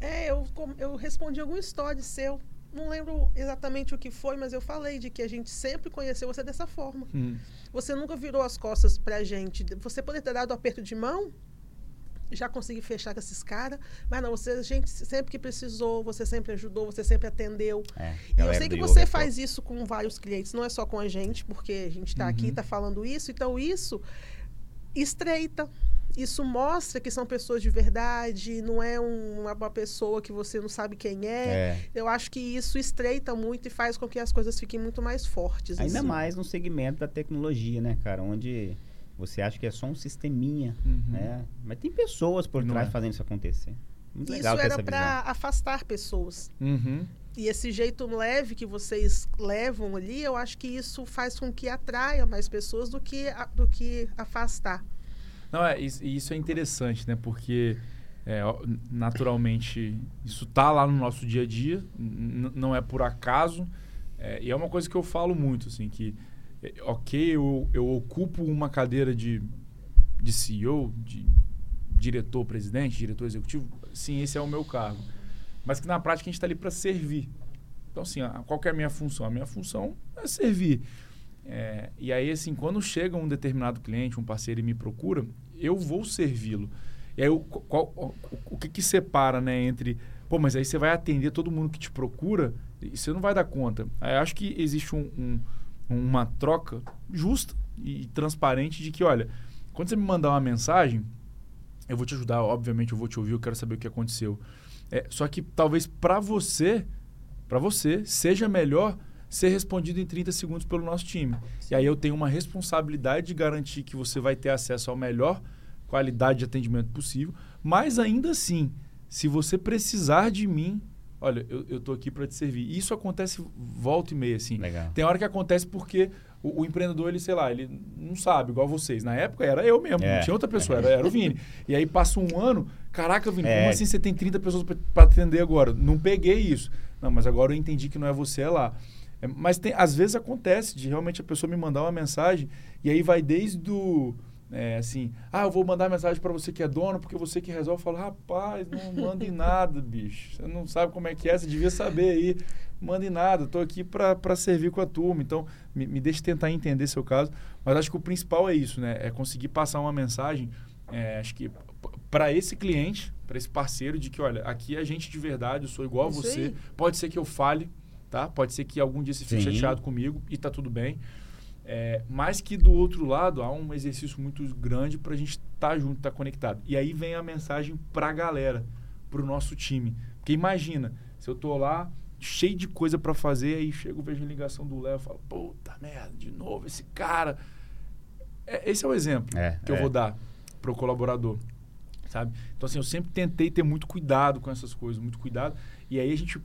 A: É, eu, eu respondi algum story seu não lembro exatamente o que foi, mas eu falei de que a gente sempre conheceu você dessa forma. Hum. Você nunca virou as costas pra gente. Você poderia ter dado um aperto de mão, já consegui fechar com esses caras, mas não, você, a gente sempre que precisou, você sempre ajudou, você sempre atendeu. É, e eu sei que você faz isso com vários clientes, não é só com a gente, porque a gente está uhum. aqui, está falando isso, então isso estreita isso mostra que são pessoas de verdade, não é um, uma pessoa que você não sabe quem é. é. Eu acho que isso estreita muito e faz com que as coisas fiquem muito mais fortes.
C: Ainda assim. mais no segmento da tecnologia, né, cara? Onde você acha que é só um sisteminha, uhum. né? Mas tem pessoas por não trás é. fazendo isso acontecer.
A: Muito isso era para afastar pessoas. Uhum. E esse jeito leve que vocês levam ali, eu acho que isso faz com que atraia mais pessoas do que, do que afastar.
B: Não, é, isso é interessante, né? Porque é, naturalmente isso tá lá no nosso dia a dia, não é por acaso. É, e é uma coisa que eu falo muito, assim, que é, ok, eu, eu ocupo uma cadeira de, de CEO, de diretor, presidente, diretor executivo, sim, esse é o meu cargo. Mas que na prática a gente está ali para servir. Então, assim, qual é a minha função? A minha função é servir. É, e aí, assim, quando chega um determinado cliente, um parceiro e me procura, eu vou servi-lo. E aí, o, qual, o, o que, que separa né, entre. Pô, mas aí você vai atender todo mundo que te procura e você não vai dar conta. Aí, acho que existe um, um, uma troca justa e transparente de que, olha, quando você me mandar uma mensagem, eu vou te ajudar, obviamente eu vou te ouvir, eu quero saber o que aconteceu. É, só que talvez para você, para você, seja melhor ser respondido em 30 segundos pelo nosso time. E aí eu tenho uma responsabilidade de garantir que você vai ter acesso à melhor qualidade de atendimento possível, mas ainda assim, se você precisar de mim, olha, eu, eu tô aqui para te servir. Isso acontece volta e meia, assim.
C: Legal.
B: Tem hora que acontece porque o, o, empreendedor, ele, sei lá, ele não sabe, igual vocês. Na época era eu mesmo, é. não tinha outra pessoa, era, era o Vini. E aí passa um ano, caraca, Vini, é. como assim você tem 30 pessoas para atender agora? Não peguei isso. Não, mas agora eu entendi que não é você, é lá. É, mas tem, às vezes acontece de realmente a pessoa me mandar uma mensagem e aí vai desde o. É, assim, ah, eu vou mandar mensagem para você que é dono, porque você que resolve. fala rapaz, não mande nada, bicho. Você não sabe como é que é, você devia saber aí. Mande nada, estou aqui para servir com a turma. Então, me, me deixe tentar entender seu caso. Mas acho que o principal é isso, né? É conseguir passar uma mensagem, é, acho que para esse cliente, para esse parceiro, de que, olha, aqui é gente de verdade, eu sou igual isso a você. Aí. Pode ser que eu fale, tá? Pode ser que algum dia você fique Sim. chateado comigo e tá tudo bem. É, mas que do outro lado há um exercício muito grande para a gente estar tá junto, estar tá conectado. E aí vem a mensagem para a galera, para o nosso time. Porque imagina, se eu tô lá cheio de coisa para fazer, aí chego, vejo a ligação do Léo e falo, puta merda, de novo esse cara. É, esse é o exemplo é, que eu é. vou dar para o colaborador, sabe? Então assim, eu sempre tentei ter muito cuidado com essas coisas, muito cuidado. E aí a gente,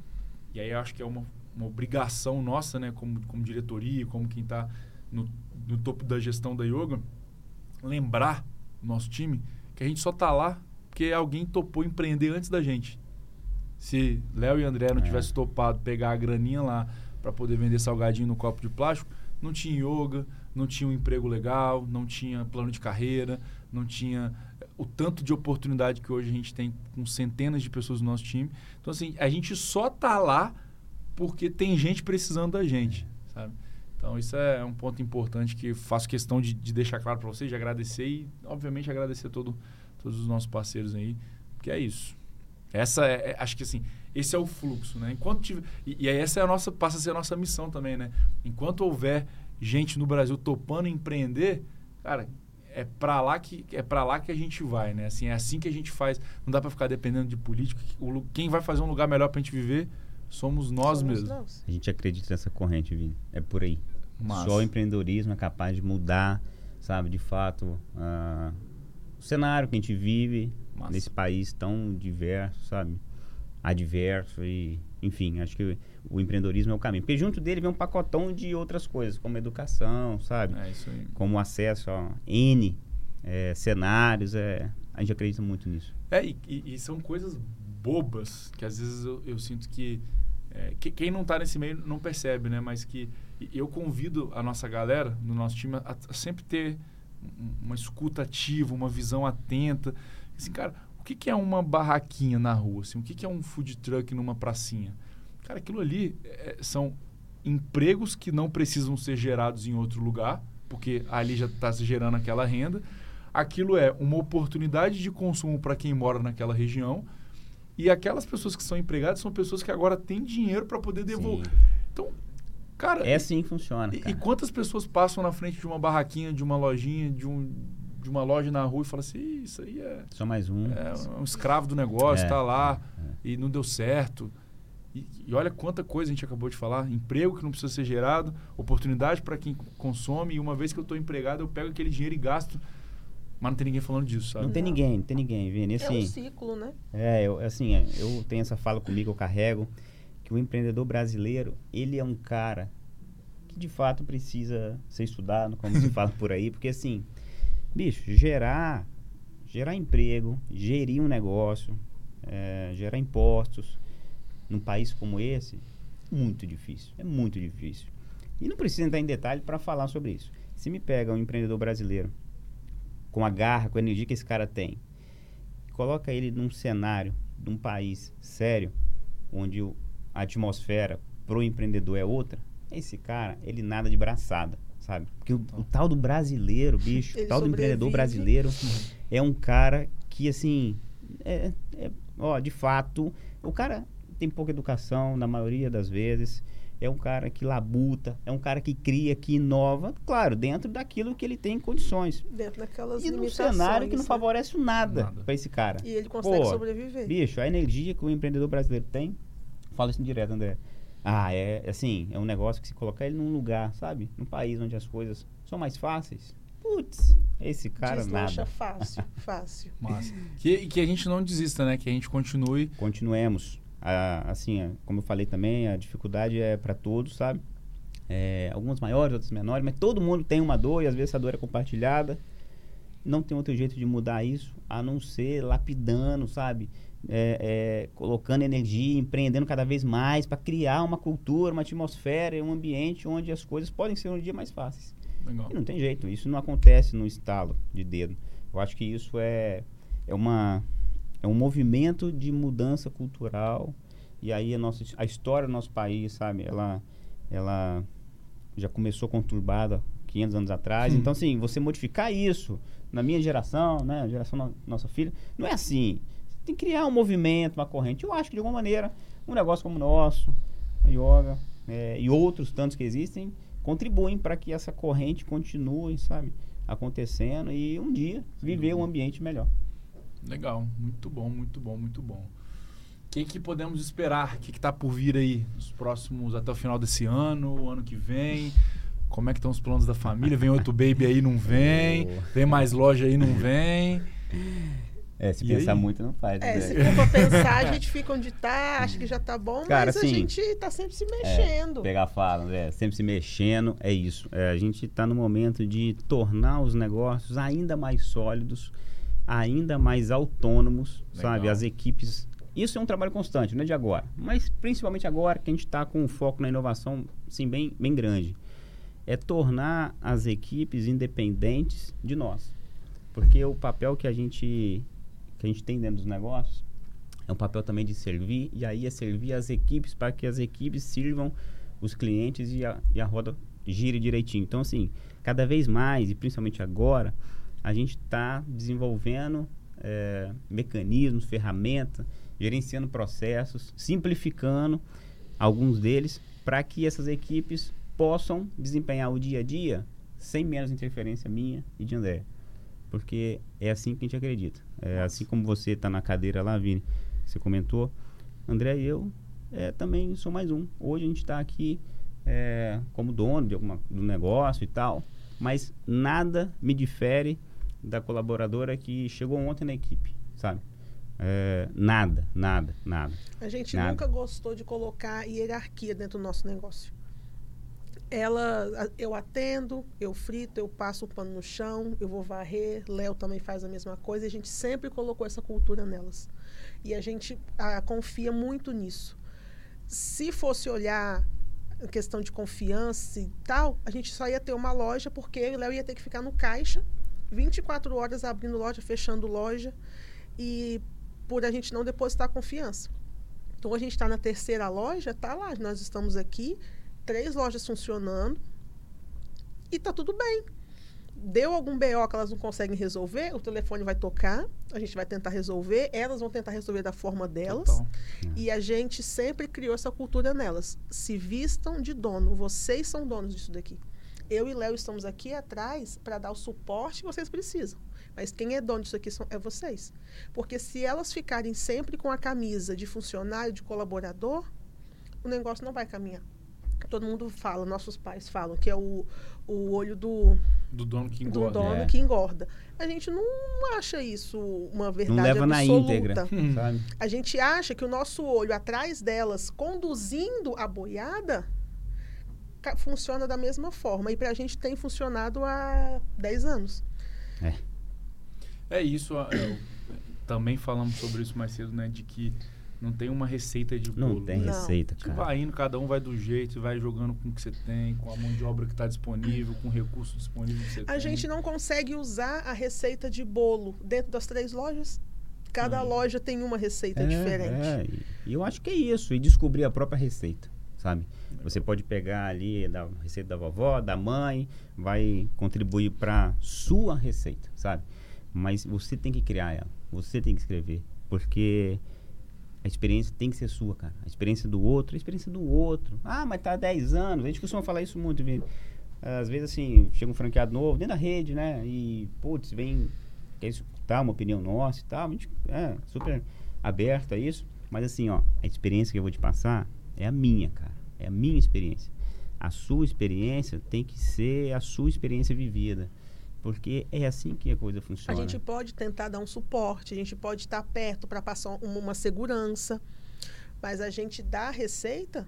B: e aí eu acho que é uma uma obrigação nossa, né, como, como diretoria, como quem está no, no topo da gestão da yoga, lembrar nosso time que a gente só está lá porque alguém topou empreender antes da gente. Se Léo e André não é. tivessem topado pegar a graninha lá para poder vender salgadinho no copo de plástico, não tinha yoga, não tinha um emprego legal, não tinha plano de carreira, não tinha o tanto de oportunidade que hoje a gente tem com centenas de pessoas no nosso time. Então, assim, a gente só tá lá porque tem gente precisando da gente, sabe? Então, isso é um ponto importante que faço questão de, de deixar claro para vocês, de agradecer e, obviamente, agradecer todo, todos os nossos parceiros aí, porque é isso. Essa é, é, acho que assim, esse é o fluxo, né? Enquanto tiver, e, e essa é a nossa, passa a ser a nossa missão também, né? Enquanto houver gente no Brasil topando empreender, cara, é para lá que é para lá que a gente vai, né? Assim, é assim que a gente faz. Não dá para ficar dependendo de política. Quem vai fazer um lugar melhor para a gente viver Somos nós Somos mesmos. Nós.
C: A gente acredita nessa corrente, Vini. É por aí. Só o empreendedorismo é capaz de mudar, sabe, de fato, uh, o cenário que a gente vive Massa. nesse país tão diverso, sabe? Adverso e, enfim, acho que o empreendedorismo é o caminho. Porque junto dele vem um pacotão de outras coisas, como educação, sabe?
B: É isso aí.
C: Como acesso a N é, cenários. É, a gente acredita muito nisso.
B: É, e, e, e são coisas bobas que às vezes eu, eu sinto que, é, que, quem não está nesse meio não percebe, né? Mas que eu convido a nossa galera, no nosso time, a, a sempre ter uma escuta ativa, uma visão atenta. Assim, cara, o que, que é uma barraquinha na rua? Assim, o que, que é um food truck numa pracinha? Cara, aquilo ali é, são empregos que não precisam ser gerados em outro lugar, porque ali já está se gerando aquela renda. Aquilo é uma oportunidade de consumo para quem mora naquela região. E aquelas pessoas que são empregadas são pessoas que agora têm dinheiro para poder devolver. Sim. Então, cara.
C: É assim que funciona.
B: E, e, quantas pessoas passam na frente de uma barraquinha, de uma lojinha, de, um, de uma loja na rua e falam assim: Isso aí é.
C: Só mais um.
B: É um escravo do negócio, está é, lá é, é. e não deu certo. E, e, olha quanta coisa a gente acabou de falar: emprego que não precisa ser gerado, oportunidade para quem consome. E uma vez que eu estou empregado, eu pego aquele dinheiro e gasto. Mas não tem ninguém falando disso, sabe?
C: Não tem ninguém, não tem ninguém, Vini.
A: Assim, é um ciclo, né?
C: É, eu, assim, é, eu tenho essa fala comigo, eu carrego, que o empreendedor brasileiro, ele é um cara que de fato precisa ser estudado, como se fala por aí, porque assim, bicho, gerar, gerar emprego, gerir um negócio, é, gerar impostos, num país como esse, muito difícil. É muito difícil. E não precisa entrar em detalhe para falar sobre isso. Se me pega um empreendedor brasileiro com a garra, com a energia que esse cara tem, coloca ele num cenário de um país sério, onde a atmosfera pro empreendedor é outra, esse cara, ele nada de braçada, sabe? Porque o, o tal do brasileiro, bicho, o tal do empreendedor brasileiro é um cara que, assim, é, é, ó, de fato, o cara tem pouca educação na maioria das vezes. É um cara que labuta, é um cara que cria, que inova, claro, dentro daquilo que ele tem condições.
A: Dentro daquelas
C: E num cenário que não né? favorece nada, nada. para esse cara.
A: E ele consegue Pô, sobreviver.
C: Bicho, a energia que o empreendedor brasileiro tem, fala isso direto, André. Ah, é assim, é um negócio que se colocar ele num lugar, sabe? Num país onde as coisas são mais fáceis. Putz, esse cara Deslancha nada.
A: fácil, fácil.
B: Massa. Que, que a gente não desista, né? Que a gente continue.
C: Continuemos. A, assim, como eu falei também, a dificuldade é para todos, sabe? É, algumas maiores, outras menores, mas todo mundo tem uma dor e às vezes essa dor é compartilhada. Não tem outro jeito de mudar isso a não ser lapidando, sabe? É, é, colocando energia, empreendendo cada vez mais para criar uma cultura, uma atmosfera, um ambiente onde as coisas podem ser um dia mais fáceis. Legal. E não tem jeito, isso não acontece no estalo de dedo. Eu acho que isso é, é uma é um movimento de mudança cultural. E aí a nossa a história do nosso país sabe ela ela já começou conturbada 500 anos atrás. Então assim você modificar isso na minha geração né a geração da nossa filha não é assim. Você tem que criar um movimento uma corrente. Eu acho que de alguma maneira um negócio como o nosso a yoga é, e outros tantos que existem contribuem para que essa corrente continue sabe acontecendo e um dia viver um ambiente melhor
B: Legal, muito bom, muito bom, muito bom. O que, que podemos esperar? O que está por vir aí nos próximos, até o final desse ano, o ano que vem? Como é que estão os planos da família? Vem outro baby aí, não vem? [LAUGHS] Vem mais loja aí, não vem?
C: É, se e pensar aí? muito não faz.
A: É, né? se for pra pensar, a [LAUGHS] gente fica onde está, acha que já está bom, Cara, mas assim, a gente está sempre se mexendo.
C: É, pegar fala, né? sempre se mexendo, é isso. É, a gente está no momento de tornar os negócios ainda mais sólidos, ainda mais autônomos, Legal. sabe? As equipes. Isso é um trabalho constante, não é de agora. Mas principalmente agora que a gente está com um foco na inovação, sim, bem, bem grande. É tornar as equipes independentes de nós. Porque o papel que a gente, que a gente tem dentro dos negócios é um papel também de servir, e aí é servir as equipes para que as equipes sirvam os clientes e a, e a roda gire direitinho. Então, assim, cada vez mais, e principalmente agora, a gente está desenvolvendo é, mecanismos, ferramentas, gerenciando processos, simplificando alguns deles para que essas equipes possam desempenhar o dia a dia sem menos interferência minha e de André. Porque é assim que a gente acredita. É assim como você está na cadeira lá, Vini, você comentou, André e eu é, também sou mais um. Hoje a gente está aqui é, como dono de alguma, do negócio e tal, mas nada me difere da colaboradora que chegou ontem na equipe, sabe? É, nada, nada, nada.
A: A gente
C: nada.
A: nunca gostou de colocar hierarquia dentro do nosso negócio. Ela, eu atendo, eu frito, eu passo o pano no chão, eu vou varrer, Léo também faz a mesma coisa. A gente sempre colocou essa cultura nelas. E a gente a, confia muito nisso. Se fosse olhar a questão de confiança e tal, a gente só ia ter uma loja, porque eu e Léo ia ter que ficar no caixa, 24 horas abrindo loja, fechando loja, e por a gente não depositar confiança. Então, a gente está na terceira loja, tá lá, nós estamos aqui, três lojas funcionando, e tá tudo bem deu algum BO que elas não conseguem resolver, o telefone vai tocar, a gente vai tentar resolver, elas vão tentar resolver da forma delas. Total. E a gente sempre criou essa cultura nelas. Se vistam de dono, vocês são donos disso daqui. Eu e Léo estamos aqui atrás para dar o suporte que vocês precisam. Mas quem é dono disso aqui são, é vocês. Porque se elas ficarem sempre com a camisa de funcionário, de colaborador, o negócio não vai caminhar todo mundo fala, nossos pais falam, que é o, o olho do,
B: do dono que engorda.
A: Do dono é. que engorda. A gente não acha isso uma verdade
C: não leva
A: absoluta.
C: na íntegra, sabe?
A: A gente acha que o nosso olho atrás delas, conduzindo a boiada, funciona da mesma forma. E para a gente tem funcionado há 10 anos.
C: É.
B: É isso. Eu, também falamos sobre isso mais cedo, né? De que não tem uma receita de bolo.
C: Não tem
B: né?
C: receita, cara.
B: vai indo, cada um vai do jeito, vai jogando com o que você tem, com a mão de obra que está disponível, com o recurso disponível que você
A: a
B: tem.
A: A gente não consegue usar a receita de bolo dentro das três lojas. Cada hum. loja tem uma receita
C: é,
A: diferente.
C: É. E eu acho que é isso, e descobrir a própria receita, sabe? Você pode pegar ali da receita da vovó, da mãe, vai contribuir para sua receita, sabe? Mas você tem que criar ela, você tem que escrever, porque a experiência tem que ser sua, cara. A experiência do outro, a experiência do outro. Ah, mas tá há 10 anos. A gente costuma falar isso muito, viu? Às vezes, assim, chega um franqueado novo dentro da rede, né? E, putz, vem, quer escutar uma opinião nossa e tal. A gente é super aberto a isso. Mas, assim, ó, a experiência que eu vou te passar é a minha, cara. É a minha experiência. A sua experiência tem que ser a sua experiência vivida. Porque é assim que a coisa funciona.
A: A gente pode tentar dar um suporte, a gente pode estar perto para passar uma, segurança, mas a gente dá a receita,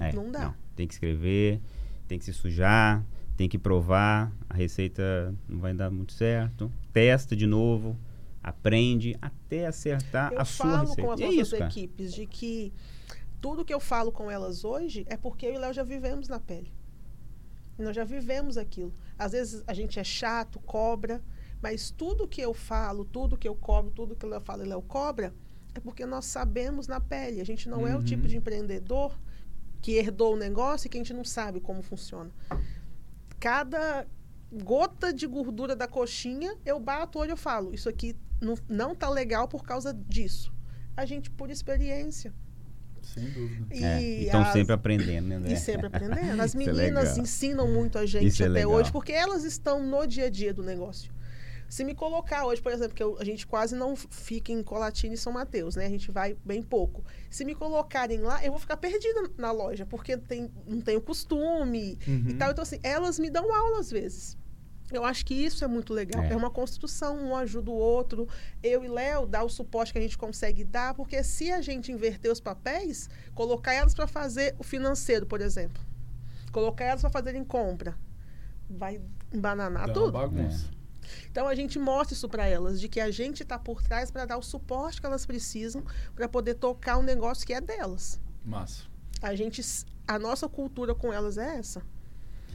C: é,
A: não dá. Não,
C: tem que escrever, tem que se sujar, tem que provar, a receita não vai dar muito certo, testa de novo, aprende até acertar
A: eu
C: a sua receita.
A: Eu falo com as é nossas isso, equipes de que tudo que eu falo com elas hoje é porque eu e Léo já vivemos na pele. Nós já vivemos aquilo. Às vezes a gente é chato, cobra, mas tudo que eu falo, tudo que eu cobro, tudo que eu falo e Léo cobra, é porque nós sabemos na pele. A gente não uhum. é o tipo de empreendedor que herdou o negócio e que a gente não sabe como funciona. Cada gota de gordura da coxinha, eu bato o olho e falo, isso aqui não, não tá legal por causa disso. A gente, por experiência,
B: sem dúvida. E
C: é, estão sempre aprendendo, né?
A: E sempre aprendendo. [LAUGHS] As é meninas é ensinam muito a gente Isso é até é hoje, porque elas estão no dia a dia do negócio. Se me colocar hoje, por exemplo, que eu, a gente quase não fica em Colatina e São Mateus, né? A gente vai bem pouco. Se me colocarem lá, eu vou ficar perdida na loja, porque tem, não tenho costume uhum. e tal. Então, assim, elas me dão aula às vezes. Eu acho que isso é muito legal. É. é, uma construção, um ajuda o outro. Eu e Léo dá o suporte que a gente consegue dar, porque se a gente inverter os papéis, colocar elas para fazer o financeiro, por exemplo, colocar elas para fazerem compra, vai embananar Dá tudo.
B: bagunça.
A: É. Então a gente mostra isso para elas, de que a gente está por trás para dar o suporte que elas precisam para poder tocar um negócio que é delas.
B: Massa.
A: A gente, a nossa cultura com elas é essa.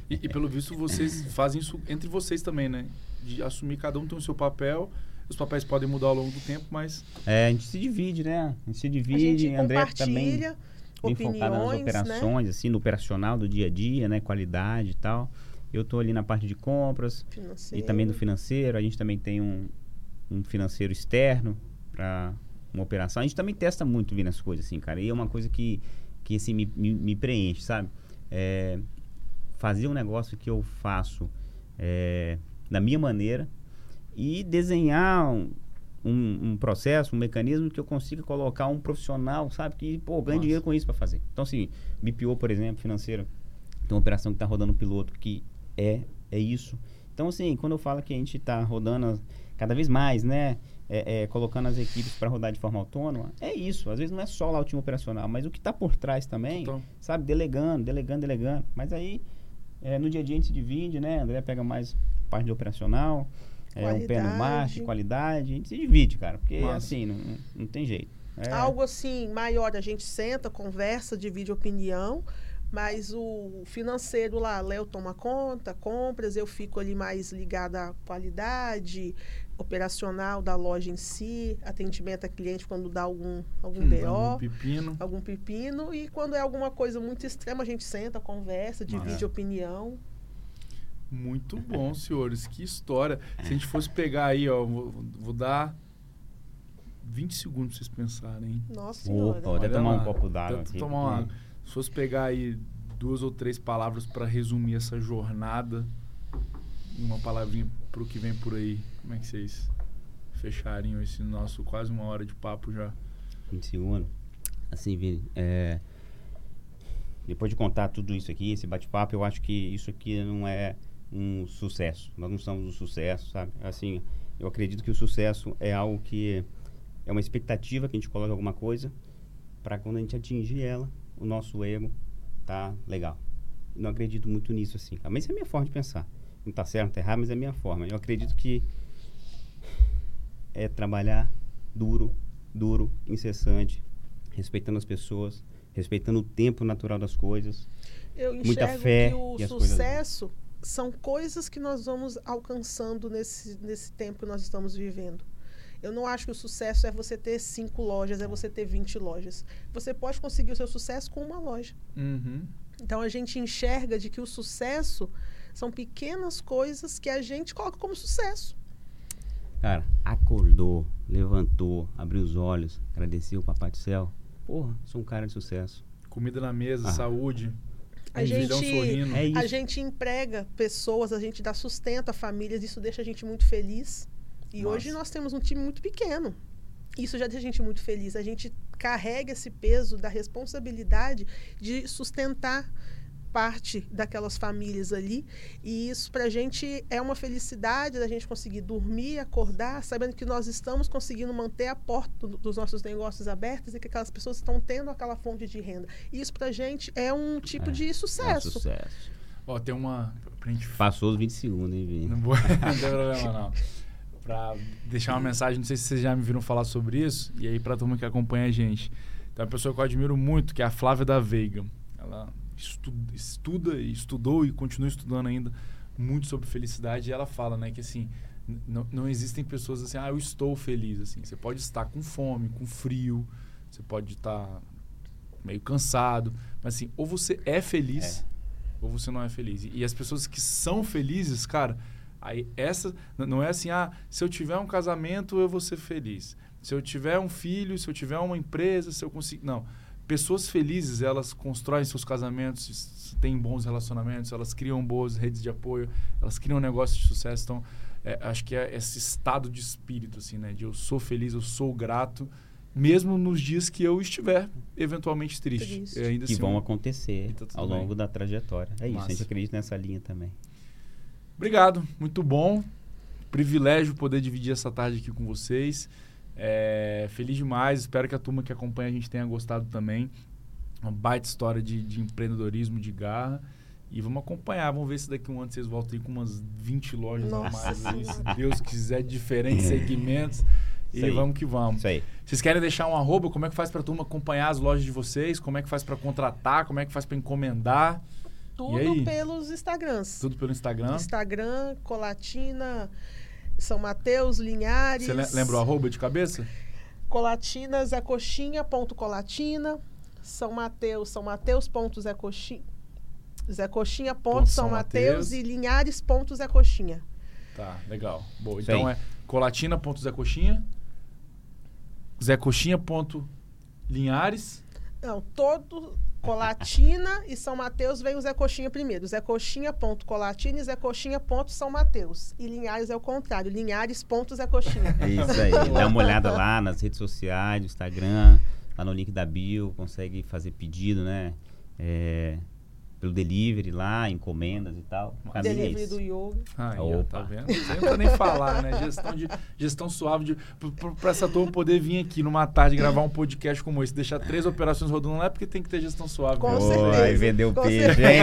B: E, e, pelo visto vocês fazem isso entre vocês também, né? De assumir, cada um tem o seu papel. Os papéis podem mudar ao longo do tempo, mas.
C: É, a gente se divide, né? A gente se divide. A gente André também bem focado nas operações, né? assim, no operacional do dia a dia, né? Qualidade e tal. Eu estou ali na parte de compras financeiro. e também no financeiro. A gente também tem um, um financeiro externo para uma operação. A gente também testa muito vindo as coisas, assim, cara. E é uma coisa que, que assim, me, me, me preenche, sabe? É, fazer um negócio que eu faço é, da minha maneira e desenhar um, um, um, processo, um mecanismo que eu consiga colocar um profissional, sabe, que pô, ganha dinheiro com isso para fazer. Então, assim, BPO, por exemplo, financeiro, tem uma operação que está rodando um piloto que é, é isso. Então, assim, quando eu falo que a gente está rodando cada vez mais, né? é, é, colocando as equipes para rodar de forma autônoma, é isso. Às vezes não é só lá o time operacional, mas o que está por trás também, então. sabe? Delegando, delegando, delegando. Mas aí, é, no dia a dia a gente se divide, né? André pega mais parte de operacional, é, um pé no marketing, qualidade. A gente se divide, cara, porque Nossa. assim, não, não tem jeito.
A: É. Algo assim maior, a gente senta, conversa, divide opinião, mas o financeiro lá, Léo toma conta, compras, eu fico ali mais ligada à qualidade, operacional da loja em si, atendimento a cliente quando dá algum, algum hum, BO. Algum
B: pepino.
A: Algum pepino. E quando é alguma coisa muito extrema, a gente senta, conversa, divide é. opinião.
B: Muito bom, senhores. Que história. Se a gente fosse pegar aí, ó, vou, vou dar 20 segundos pra vocês pensarem.
A: Nossa senhora.
C: Opa, até tomar um copo d'água aqui.
B: Tomar uma, se fosse pegar aí duas ou três palavras para resumir essa jornada, uma palavrinha pro que vem por aí, como é que vocês fechariam esse nosso quase uma hora de papo já?
C: 20 segundos. Assim, Vini, é, depois de contar tudo isso aqui, esse bate-papo, eu acho que isso aqui não é um sucesso. Nós não somos um sucesso, sabe? Assim, eu acredito que o sucesso é algo que é uma expectativa que a gente coloca alguma coisa para quando a gente atingir ela, o nosso ego tá legal. Não acredito muito nisso assim. Mas é a minha forma de pensar. Não tá certo, não tá errado, mas é a minha forma. Eu acredito que é trabalhar duro, duro, incessante, respeitando as pessoas, respeitando o tempo natural das coisas.
A: Eu muita fé que o sucesso coisas... são coisas que nós vamos alcançando nesse, nesse tempo que nós estamos vivendo. Eu não acho que o sucesso é você ter cinco lojas, é você ter 20 lojas. Você pode conseguir o seu sucesso com uma loja.
B: Uhum.
A: Então a gente enxerga de que o sucesso são pequenas coisas que a gente coloca como sucesso.
C: Cara, acordou, levantou, abriu os olhos, agradeceu o Papai do Céu. Porra, sou um cara de sucesso.
B: Comida na mesa, ah. saúde.
A: A gente, é a gente emprega pessoas, a gente dá sustento a famílias, isso deixa a gente muito feliz. E Nossa. hoje nós temos um time muito pequeno. Isso já deixa a gente muito feliz. A gente carrega esse peso da responsabilidade de sustentar parte daquelas famílias ali. E isso para a gente é uma felicidade da gente conseguir dormir, acordar, sabendo que nós estamos conseguindo manter a porta dos nossos negócios abertas e que aquelas pessoas estão tendo aquela fonte de renda. E isso para a gente é um tipo é, de sucesso. É um
C: sucesso.
B: Ó, tem uma. Pra gente...
C: Passou os 20 segundos, hein, Vini?
B: Não, vou... [LAUGHS] não tem problema, não para deixar uma mensagem, não sei se vocês já me viram falar sobre isso, e aí para a turma que acompanha a gente. Tem uma pessoa que eu admiro muito, que é a Flávia da Veiga. Ela estuda, estuda e estudou e continua estudando ainda muito sobre felicidade, e ela fala, né, que assim, não, não existem pessoas assim, ah, eu estou feliz, assim. Você pode estar com fome, com frio, você pode estar meio cansado, mas assim, ou você é feliz, é. ou você não é feliz. E, e as pessoas que são felizes, cara, Aí essa não é assim, ah, se eu tiver um casamento eu vou ser feliz. Se eu tiver um filho, se eu tiver uma empresa, se eu conseguir, não. Pessoas felizes, elas constroem seus casamentos, têm bons relacionamentos, elas criam boas redes de apoio, elas criam negócios de sucesso. Então, é, acho que é esse estado de espírito, assim, né? De eu sou feliz, eu sou grato, mesmo nos dias que eu estiver eventualmente triste. triste.
C: Ainda que assim, vão acontecer tá ao longo bem. da trajetória. É Massa. isso, a gente acredita nessa linha também.
B: Obrigado, muito bom. Privilégio poder dividir essa tarde aqui com vocês. É, feliz demais, espero que a turma que acompanha a gente tenha gostado também. Uma baita história de, de empreendedorismo, de garra. E vamos acompanhar, vamos ver se daqui a um ano vocês voltam aí com umas 20 lojas Nossa. a mais. Se Deus quiser, diferentes segmentos. E aí. vamos que vamos.
C: Isso aí.
B: Vocês querem deixar um arroba? Como é que faz para a turma acompanhar as lojas de vocês? Como é que faz para contratar? Como é que faz para encomendar?
A: Tudo pelos Instagrams.
B: Tudo pelo Instagram?
A: Instagram, Colatina, São Mateus, Linhares.
B: Você lembra o arroba de cabeça?
A: Colatina, Zé Coxinha, ponto Colatina. São Mateus, São Mateus, ponto Zé Coxinha. Zé Coxinha, ponto, ponto São, São Mateus, Mateus e Linhares, ponto Zé Coxinha.
B: Tá, legal. Boa. Então é colatina, ponto Zé Coxinha. Zé Coxinha, ponto Linhares.
A: Não, todo Colatina e São Mateus vem o Zé Coxinha primeiro. Zé Coxinha, ponto Colatina e Zé Coxinha, ponto São Mateus. E Linhares é o contrário. Linhares, ponto Zé Coxinha.
C: É isso aí. [LAUGHS] Dá uma olhada lá nas redes sociais, no Instagram, lá no link da bio, consegue fazer pedido, né? É, pelo delivery lá, encomendas e tal.
A: O delivery do yoga.
B: Aí, ó, tá vendo? Não precisa nem falar, né? Gestão, de, gestão suave para essa turma poder vir aqui numa tarde gravar um podcast como esse, deixar três operações rodando lá é porque tem que ter gestão suave.
A: Com certeza.
C: Aí vendeu peixe, hein?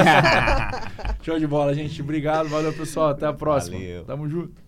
C: [LAUGHS]
B: Show de bola, gente. Obrigado, valeu pessoal, até a próxima. Valeu. Tamo junto.